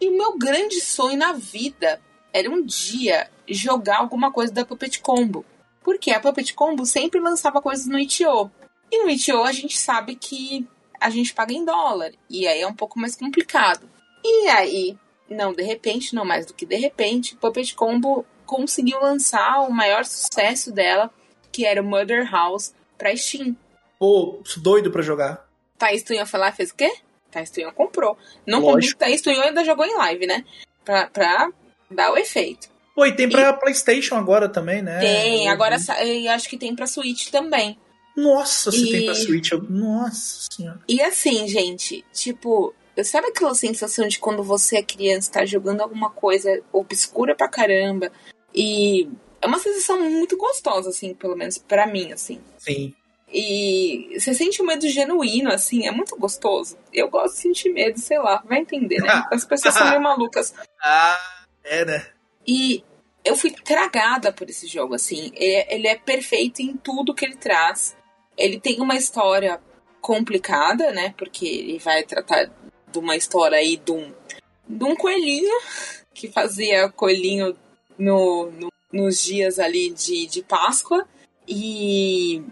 E o meu grande sonho na vida era um dia jogar alguma coisa da Puppet Combo. Porque a Puppet Combo sempre lançava coisas no Itio. E no Itio a gente sabe que a gente paga em dólar. E aí é um pouco mais complicado. E aí, não de repente, não mais do que de repente, Puppet Combo conseguiu lançar o maior sucesso dela, que era o Mother House, pra Steam. Pô, doido pra jogar. Thaís Tunhão foi lá e fez o quê? Thaís Tunhão comprou. Não comprou, Thaís Tunhão ainda jogou em live, né? Pra, pra dar o efeito. Pô, e tem pra e... Playstation agora também, né? Tem, agora acho que tem pra Switch também. Nossa, se e... tem pra Switch, eu... nossa senhora. E assim, gente, tipo, Sabe aquela sensação de quando você é criança, tá jogando alguma coisa obscura pra caramba e é uma sensação muito gostosa, assim, pelo menos para mim, assim. Sim. E você sente um medo genuíno, assim, é muito gostoso. Eu gosto de sentir medo, sei lá, vai entender, né? As pessoas são meio malucas. Ah, é, né? E eu fui tragada por esse jogo, assim. Ele é perfeito em tudo que ele traz. Ele tem uma história complicada, né? Porque ele vai tratar de uma história aí de um, de um coelhinho que fazia coelhinho no, no, nos dias ali de, de Páscoa e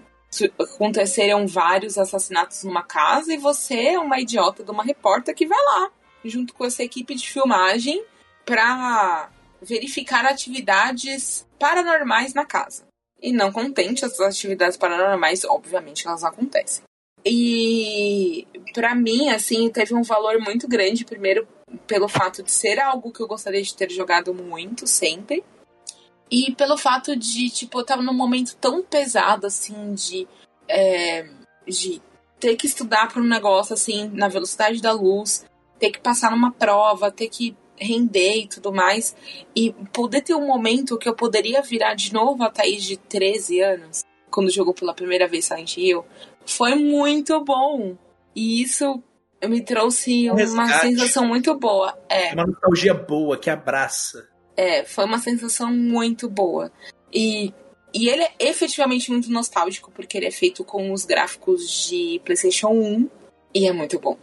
aconteceram vários assassinatos numa casa e você é uma idiota de uma repórter que vai lá junto com essa equipe de filmagem, para verificar atividades paranormais na casa. E não contente, essas atividades paranormais, obviamente, elas acontecem. E para mim, assim, teve um valor muito grande, primeiro pelo fato de ser algo que eu gostaria de ter jogado muito sempre. E pelo fato de, tipo, eu tava num momento tão pesado, assim, de, é, de ter que estudar por um negócio, assim, na velocidade da luz, ter que passar numa prova, ter que render e tudo mais. E poder ter um momento que eu poderia virar de novo a Thaís de 13 anos, quando jogou pela primeira vez Silent Hill, foi muito bom. E isso me trouxe um uma sensação muito boa. É. Uma nostalgia boa que abraça. É, foi uma sensação muito boa. E, e ele é efetivamente muito nostálgico, porque ele é feito com os gráficos de PlayStation 1 e é muito bom.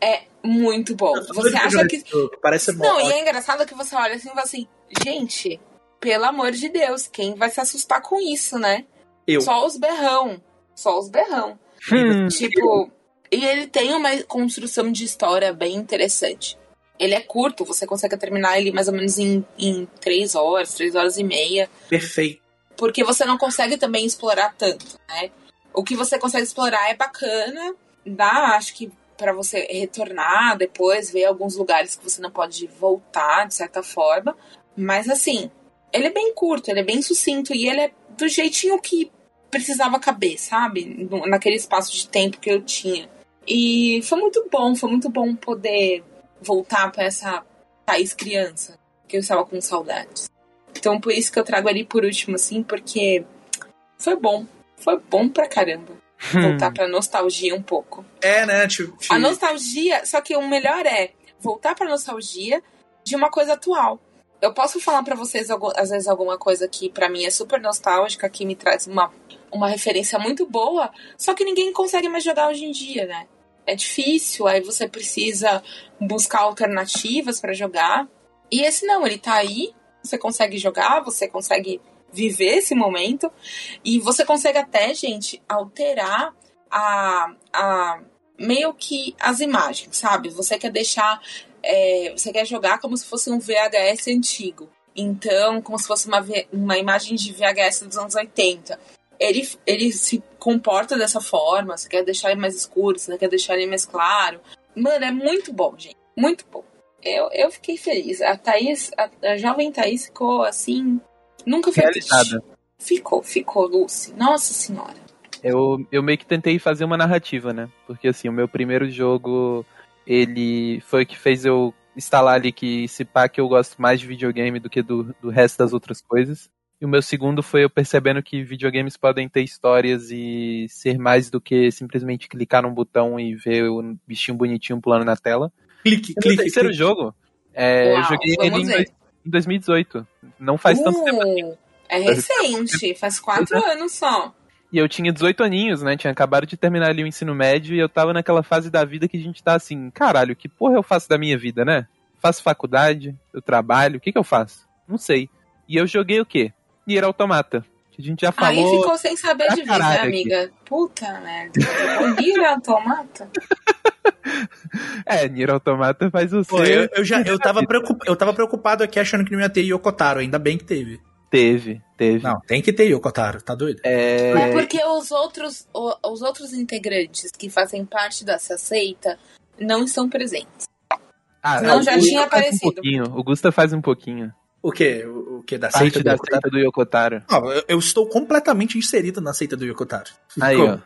É muito bom. Você acha que. Parece Não, e é engraçado que você olha assim e fala assim, gente, pelo amor de Deus, quem vai se assustar com isso, né? Eu. Só os berrão. Só os berrão. Hum. Tipo, e ele tem uma construção de história bem interessante. Ele é curto, você consegue terminar ele mais ou menos em, em três horas, três horas e meia. Perfeito. Porque você não consegue também explorar tanto, né? O que você consegue explorar é bacana, dá, acho que para você retornar depois, ver alguns lugares que você não pode voltar, de certa forma. Mas assim, ele é bem curto, ele é bem sucinto e ele é do jeitinho que precisava caber, sabe? Naquele espaço de tempo que eu tinha. E foi muito bom, foi muito bom poder voltar para essa Thaís criança, que eu estava com saudades. Então por isso que eu trago ali por último, assim, porque foi bom. Foi bom pra caramba. Hum. Voltar pra nostalgia um pouco. É, né? Tipo, A nostalgia, só que o melhor é voltar pra nostalgia de uma coisa atual. Eu posso falar para vocês, às vezes, alguma coisa que para mim é super nostálgica, que me traz uma, uma referência muito boa, só que ninguém consegue mais jogar hoje em dia, né? é difícil, aí você precisa buscar alternativas para jogar. E esse não, ele tá aí, você consegue jogar, você consegue viver esse momento e você consegue até, gente, alterar a, a meio que as imagens, sabe? Você quer deixar, é, você quer jogar como se fosse um VHS antigo. Então, como se fosse uma, uma imagem de VHS dos anos 80 ele, ele se comporta dessa forma, você quer deixar ele mais escuro, você quer deixar ele mais claro. Mano, é muito bom, gente. Muito bom. Eu, eu fiquei feliz. A Thaís, a, a jovem Thaís ficou assim. Nunca foi Realizada. Ficou, ficou, Lucy. Nossa senhora. Eu, eu meio que tentei fazer uma narrativa, né? Porque assim, o meu primeiro jogo, ele foi o que fez eu instalar ali que se pá que eu gosto mais de videogame do que do, do resto das outras coisas. E o meu segundo foi eu percebendo que videogames podem ter histórias e ser mais do que simplesmente clicar num botão e ver o bichinho bonitinho pulando na tela. Clique, e clique. O terceiro clique. jogo, é, Uau, eu joguei ele em, em 2018. Não faz tanto tempo assim. É recente, faz quatro anos só. E eu tinha 18 aninhos, né? Tinha acabado de terminar ali o ensino médio e eu tava naquela fase da vida que a gente tá assim, caralho, que porra eu faço da minha vida, né? Faço faculdade, eu trabalho, o que que eu faço? Não sei. E eu joguei o quê? Nier Automata. Que a gente já falou. Aí ficou sem saber de vez, né, amiga? Puta merda. O Nier Automata? É, Nier Automata faz você. Pô, eu, eu já eu tava, preocup, eu tava preocupado aqui achando que não ia ter Yokotaro, ainda bem que teve. Teve, teve. Não, tem que ter Yokotaro, tá doido? É... É porque os outros, os outros integrantes que fazem parte dessa seita não estão presentes. Ah, Não, o já tinha aparecido. Um pouquinho. O Gusta faz um pouquinho. O quê? O, quê? Da Parte seita do da Yokotaro? seita do Yokotaro. Não, eu, eu estou completamente inserido na seita do Yokotaro. Aí, ó.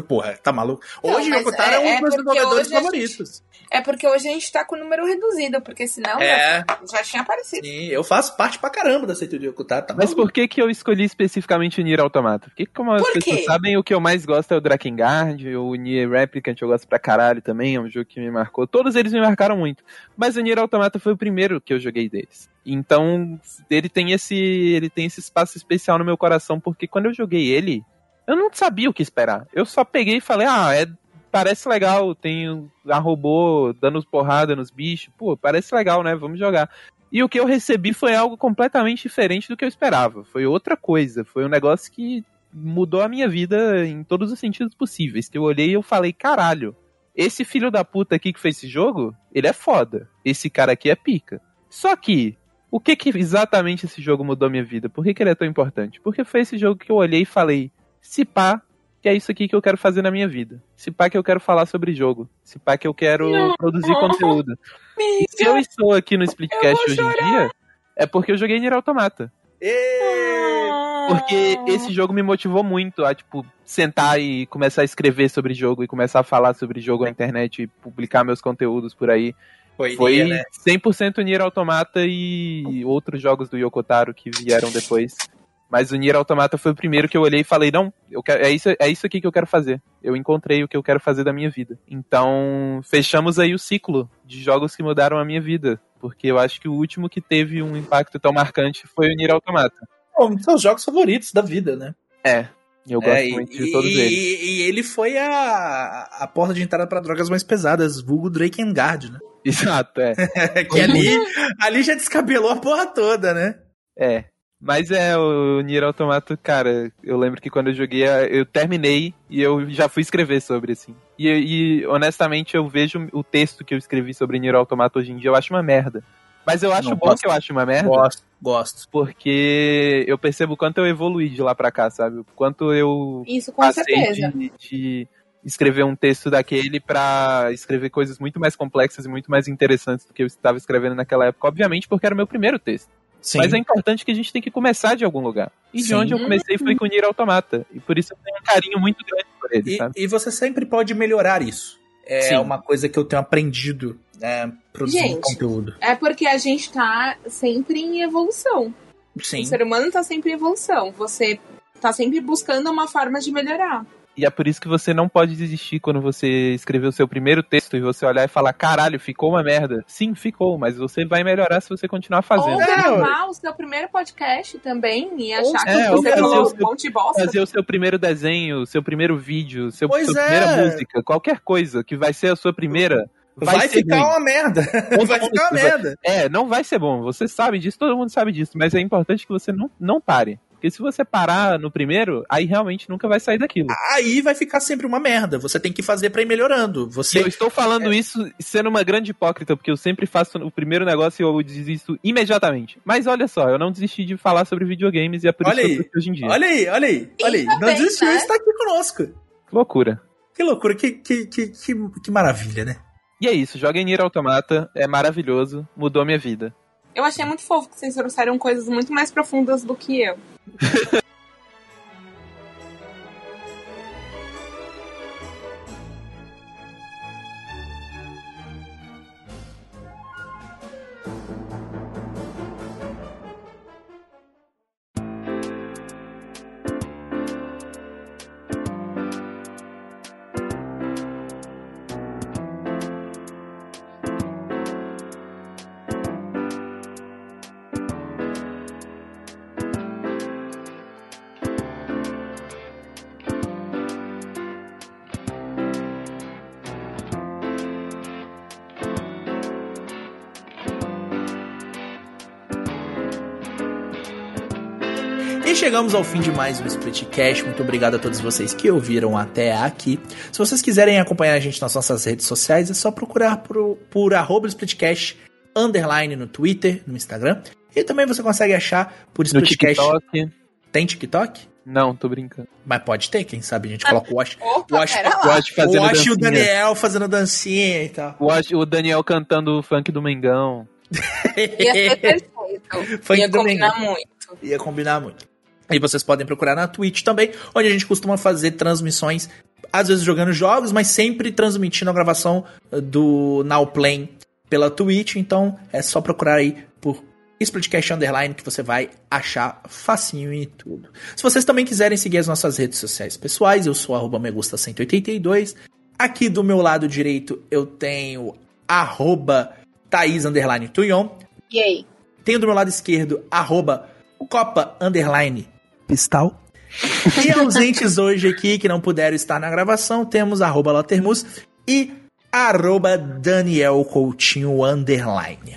Porra, tá maluco? Não, Hoje o Yokotaro é- é, um é dos meus jogadores favoritos. É porque hoje a gente tá com o número reduzido, porque senão É. já, já tinha aparecido. Sim, eu faço parte pra caramba da seita do Yokotaro. Tá Mas por que que eu escolhi especificamente o Nier Automata? Porque como as Por pessoas quê? sabem, o que eu mais gosto é o Drakengard, o Nier Replicant eu gosto pra caralho também, é um jogo que me marcou. Todos eles me marcaram muito. Mas o Nier Automata foi o primeiro que eu joguei deles. Então, ele tem esse ele tem esse espaço especial no meu coração, porque quando eu joguei ele, eu não sabia o que esperar. Eu só peguei e falei: "Ah, é parece legal, tem a robô dando porrada nos bichos. Pô, parece legal, né? Vamos jogar." E o que eu recebi foi algo completamente diferente do que eu esperava. Foi outra coisa. Foi um negócio que mudou a minha vida em todos os sentidos possíveis. Que eu olhei e eu falei, caralho, esse filho da puta aqui que fez esse jogo, ele é foda. Esse cara aqui é pica. Só que, o que que exatamente esse jogo mudou minha vida? Por que, que ele é tão importante? Porque foi esse jogo que eu olhei e falei, se pá, que é isso aqui que eu quero fazer na minha vida. Se pá que eu quero falar sobre jogo. Se pá que eu quero Não. produzir conteúdo. E se eu estou aqui no Splitcast hoje em dia, é porque eu joguei Nier Automata. Porque esse jogo me motivou muito a, tipo, sentar e começar a escrever sobre jogo e começar a falar sobre jogo na internet e publicar meus conteúdos por aí. Foi, Foi né? 100% Nier Automata e outros jogos do Yokotaro que vieram depois. Mas o Nier Automata foi o primeiro que eu olhei e falei, não, eu quero, é, isso, é isso aqui que eu quero fazer. Eu encontrei o que eu quero fazer da minha vida. Então, fechamos aí o ciclo de jogos que mudaram a minha vida. Porque eu acho que o último que teve um impacto tão marcante foi o Nier Automata. Bom, são os jogos favoritos da vida, né? É, eu gosto é, muito de todos e, eles. E, ele foi a, a porta de entrada para drogas mais pesadas, vulgo Drakengard, né? Exato, é. que ali, ali já descabelou a porra toda, né? É. Mas é, o Nier Automata, cara, eu lembro que quando eu joguei, eu terminei e eu já fui escrever sobre, assim. E, e honestamente, eu vejo o texto que eu escrevi sobre Nier Automata hoje em dia, eu acho uma merda. Mas eu acho Não, bom gosto. que eu acho uma merda. Gosto, gosto. Porque eu percebo o quanto eu evoluí de lá pra cá, sabe? O quanto eu Isso, com certeza. De, de escrever um texto daquele para escrever coisas muito mais complexas e muito mais interessantes do que eu estava escrevendo naquela época. Obviamente, porque era o meu primeiro texto. Sim. Mas é importante que a gente tem que começar de algum lugar. E Sim. de onde eu comecei foi com o Nier Automata. E por isso eu tenho um carinho muito grande por ele, e, sabe? E você sempre pode melhorar isso. É Sim. uma coisa que eu tenho aprendido né, produzindo gente, conteúdo. É porque a gente tá sempre em evolução. Sim. O ser humano tá sempre em evolução. Você tá sempre buscando uma forma de melhorar. E é por isso que você não pode desistir quando você escrever o seu primeiro texto e você olhar e falar, caralho, ficou uma merda. Sim, ficou, mas você vai melhorar se você continuar fazendo. Ou gravar o seu primeiro podcast também e achar é, que você é um monte de bosta. Fazer o seu primeiro desenho, o seu primeiro vídeo, seu, sua é. primeira música, qualquer coisa que vai ser a sua primeira. Vai, vai ficar ruim. uma merda. vai ficar uma merda. É, não vai ser bom. Você sabe disso, todo mundo sabe disso. Mas é importante que você não, não pare. Porque se você parar no primeiro, aí realmente nunca vai sair daquilo. Aí vai ficar sempre uma merda. Você tem que fazer para ir melhorando. Você... Eu estou falando é... isso sendo uma grande hipócrita, porque eu sempre faço o primeiro negócio e eu desisto imediatamente. Mas olha só, eu não desisti de falar sobre videogames e é por olha isso aí. que hoje em dia. Olha aí, olha aí, olha aí. Não desistiu e está aqui conosco. Que loucura. Que loucura, que, que, que, que, que maravilha, né? E é isso, joga em Nier Automata, é maravilhoso, mudou minha vida. Eu achei muito fofo que vocês trouxeram coisas muito mais profundas do que eu. chegamos ao fim de mais um Splitcast. Muito obrigado a todos vocês que ouviram até aqui. Se vocês quiserem acompanhar a gente nas nossas redes sociais, é só procurar por, por arroba Splitcast underline no Twitter, no Instagram. E também você consegue achar por Splitcast. No TikTok. Tem TikTok? Não, tô brincando. Mas pode ter, quem sabe a gente coloca o Wash. Opa, Wash, Wash fazendo o Wash e o Daniel fazendo dancinha e tal. O, Wash, o Daniel cantando o funk do Mengão. Ia ser perfeito. Ia combinar muito. Ia combinar muito. E vocês podem procurar na Twitch também, onde a gente costuma fazer transmissões, às vezes jogando jogos, mas sempre transmitindo a gravação eh, do Now Play pela Twitch. Então é só procurar aí por Splitcast Underline que você vai achar facinho e tudo. Se vocês também quiserem seguir as nossas redes sociais pessoais, eu sou arroba megusta182. Aqui do meu lado direito eu tenho arroba Thaís Underline Tuyon. E aí? Tenho do meu lado esquerdo arroba Copa Underline Pistal. E ausentes hoje aqui, que não puderam estar na gravação, temos arroba Latermus e arroba Daniel Coutinho Underline.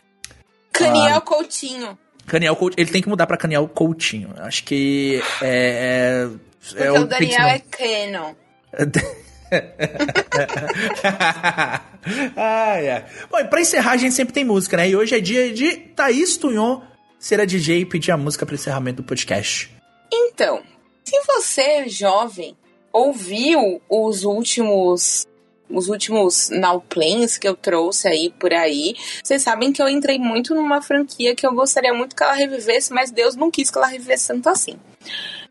Caniel ah, Coutinho. Caniel Coutinho. Ele tem que mudar pra Caniel Coutinho. Acho que é. é, é o, o Daniel é Canon. ah, é. Bom, e pra encerrar, a gente sempre tem música, né? E hoje é dia de Thaís Tunhon ser a DJ e pedir a música para encerramento do podcast. Então, se você, jovem, ouviu os últimos os últimos now plays que eu trouxe aí por aí, vocês sabem que eu entrei muito numa franquia que eu gostaria muito que ela revivesse, mas Deus não quis que ela revivesse tanto assim.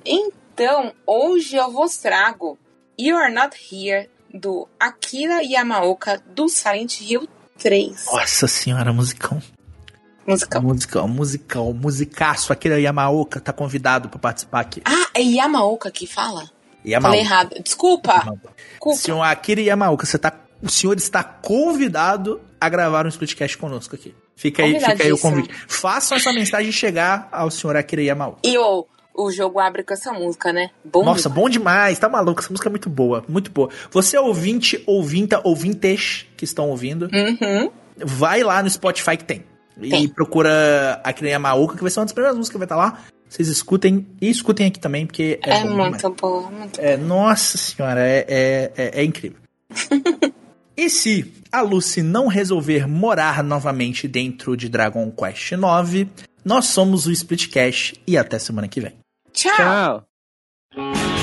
Então, hoje eu vos trago You're Not Here, do Akira Yamaoka, do Silent Hill 3. Nossa senhora, musicão. Musical. Musical, musical, musicaço. Akira Yamaoka tá convidado para participar aqui. Ah, é Yamaoka que fala? Yamaoka. Falei errado. Desculpa. Desculpa. Senhor Akira Yamaoka, você tá, o senhor está convidado a gravar um splitcast conosco aqui. Fica aí, fica aí o convite. Façam essa mensagem chegar ao senhor Akira Yamaoka. E o, o jogo abre com essa música, né? Bom Nossa, demais. bom demais. Tá maluco. Essa música é muito boa, muito boa. Você é ouvinte, ouvinta, ouvintes que estão ouvindo, uhum. vai lá no Spotify que tem. Tem. E procura Akira Yamaoka, que vai ser uma das primeiras músicas que vai estar lá. Vocês escutem e escutem aqui também, porque é, é muito bom, muito é, Nossa senhora, é, é, é, é incrível. e se a Lucy não resolver morar novamente dentro de Dragon Quest IX, nós somos o Splitcast e até semana que vem. Tchau! Tchau.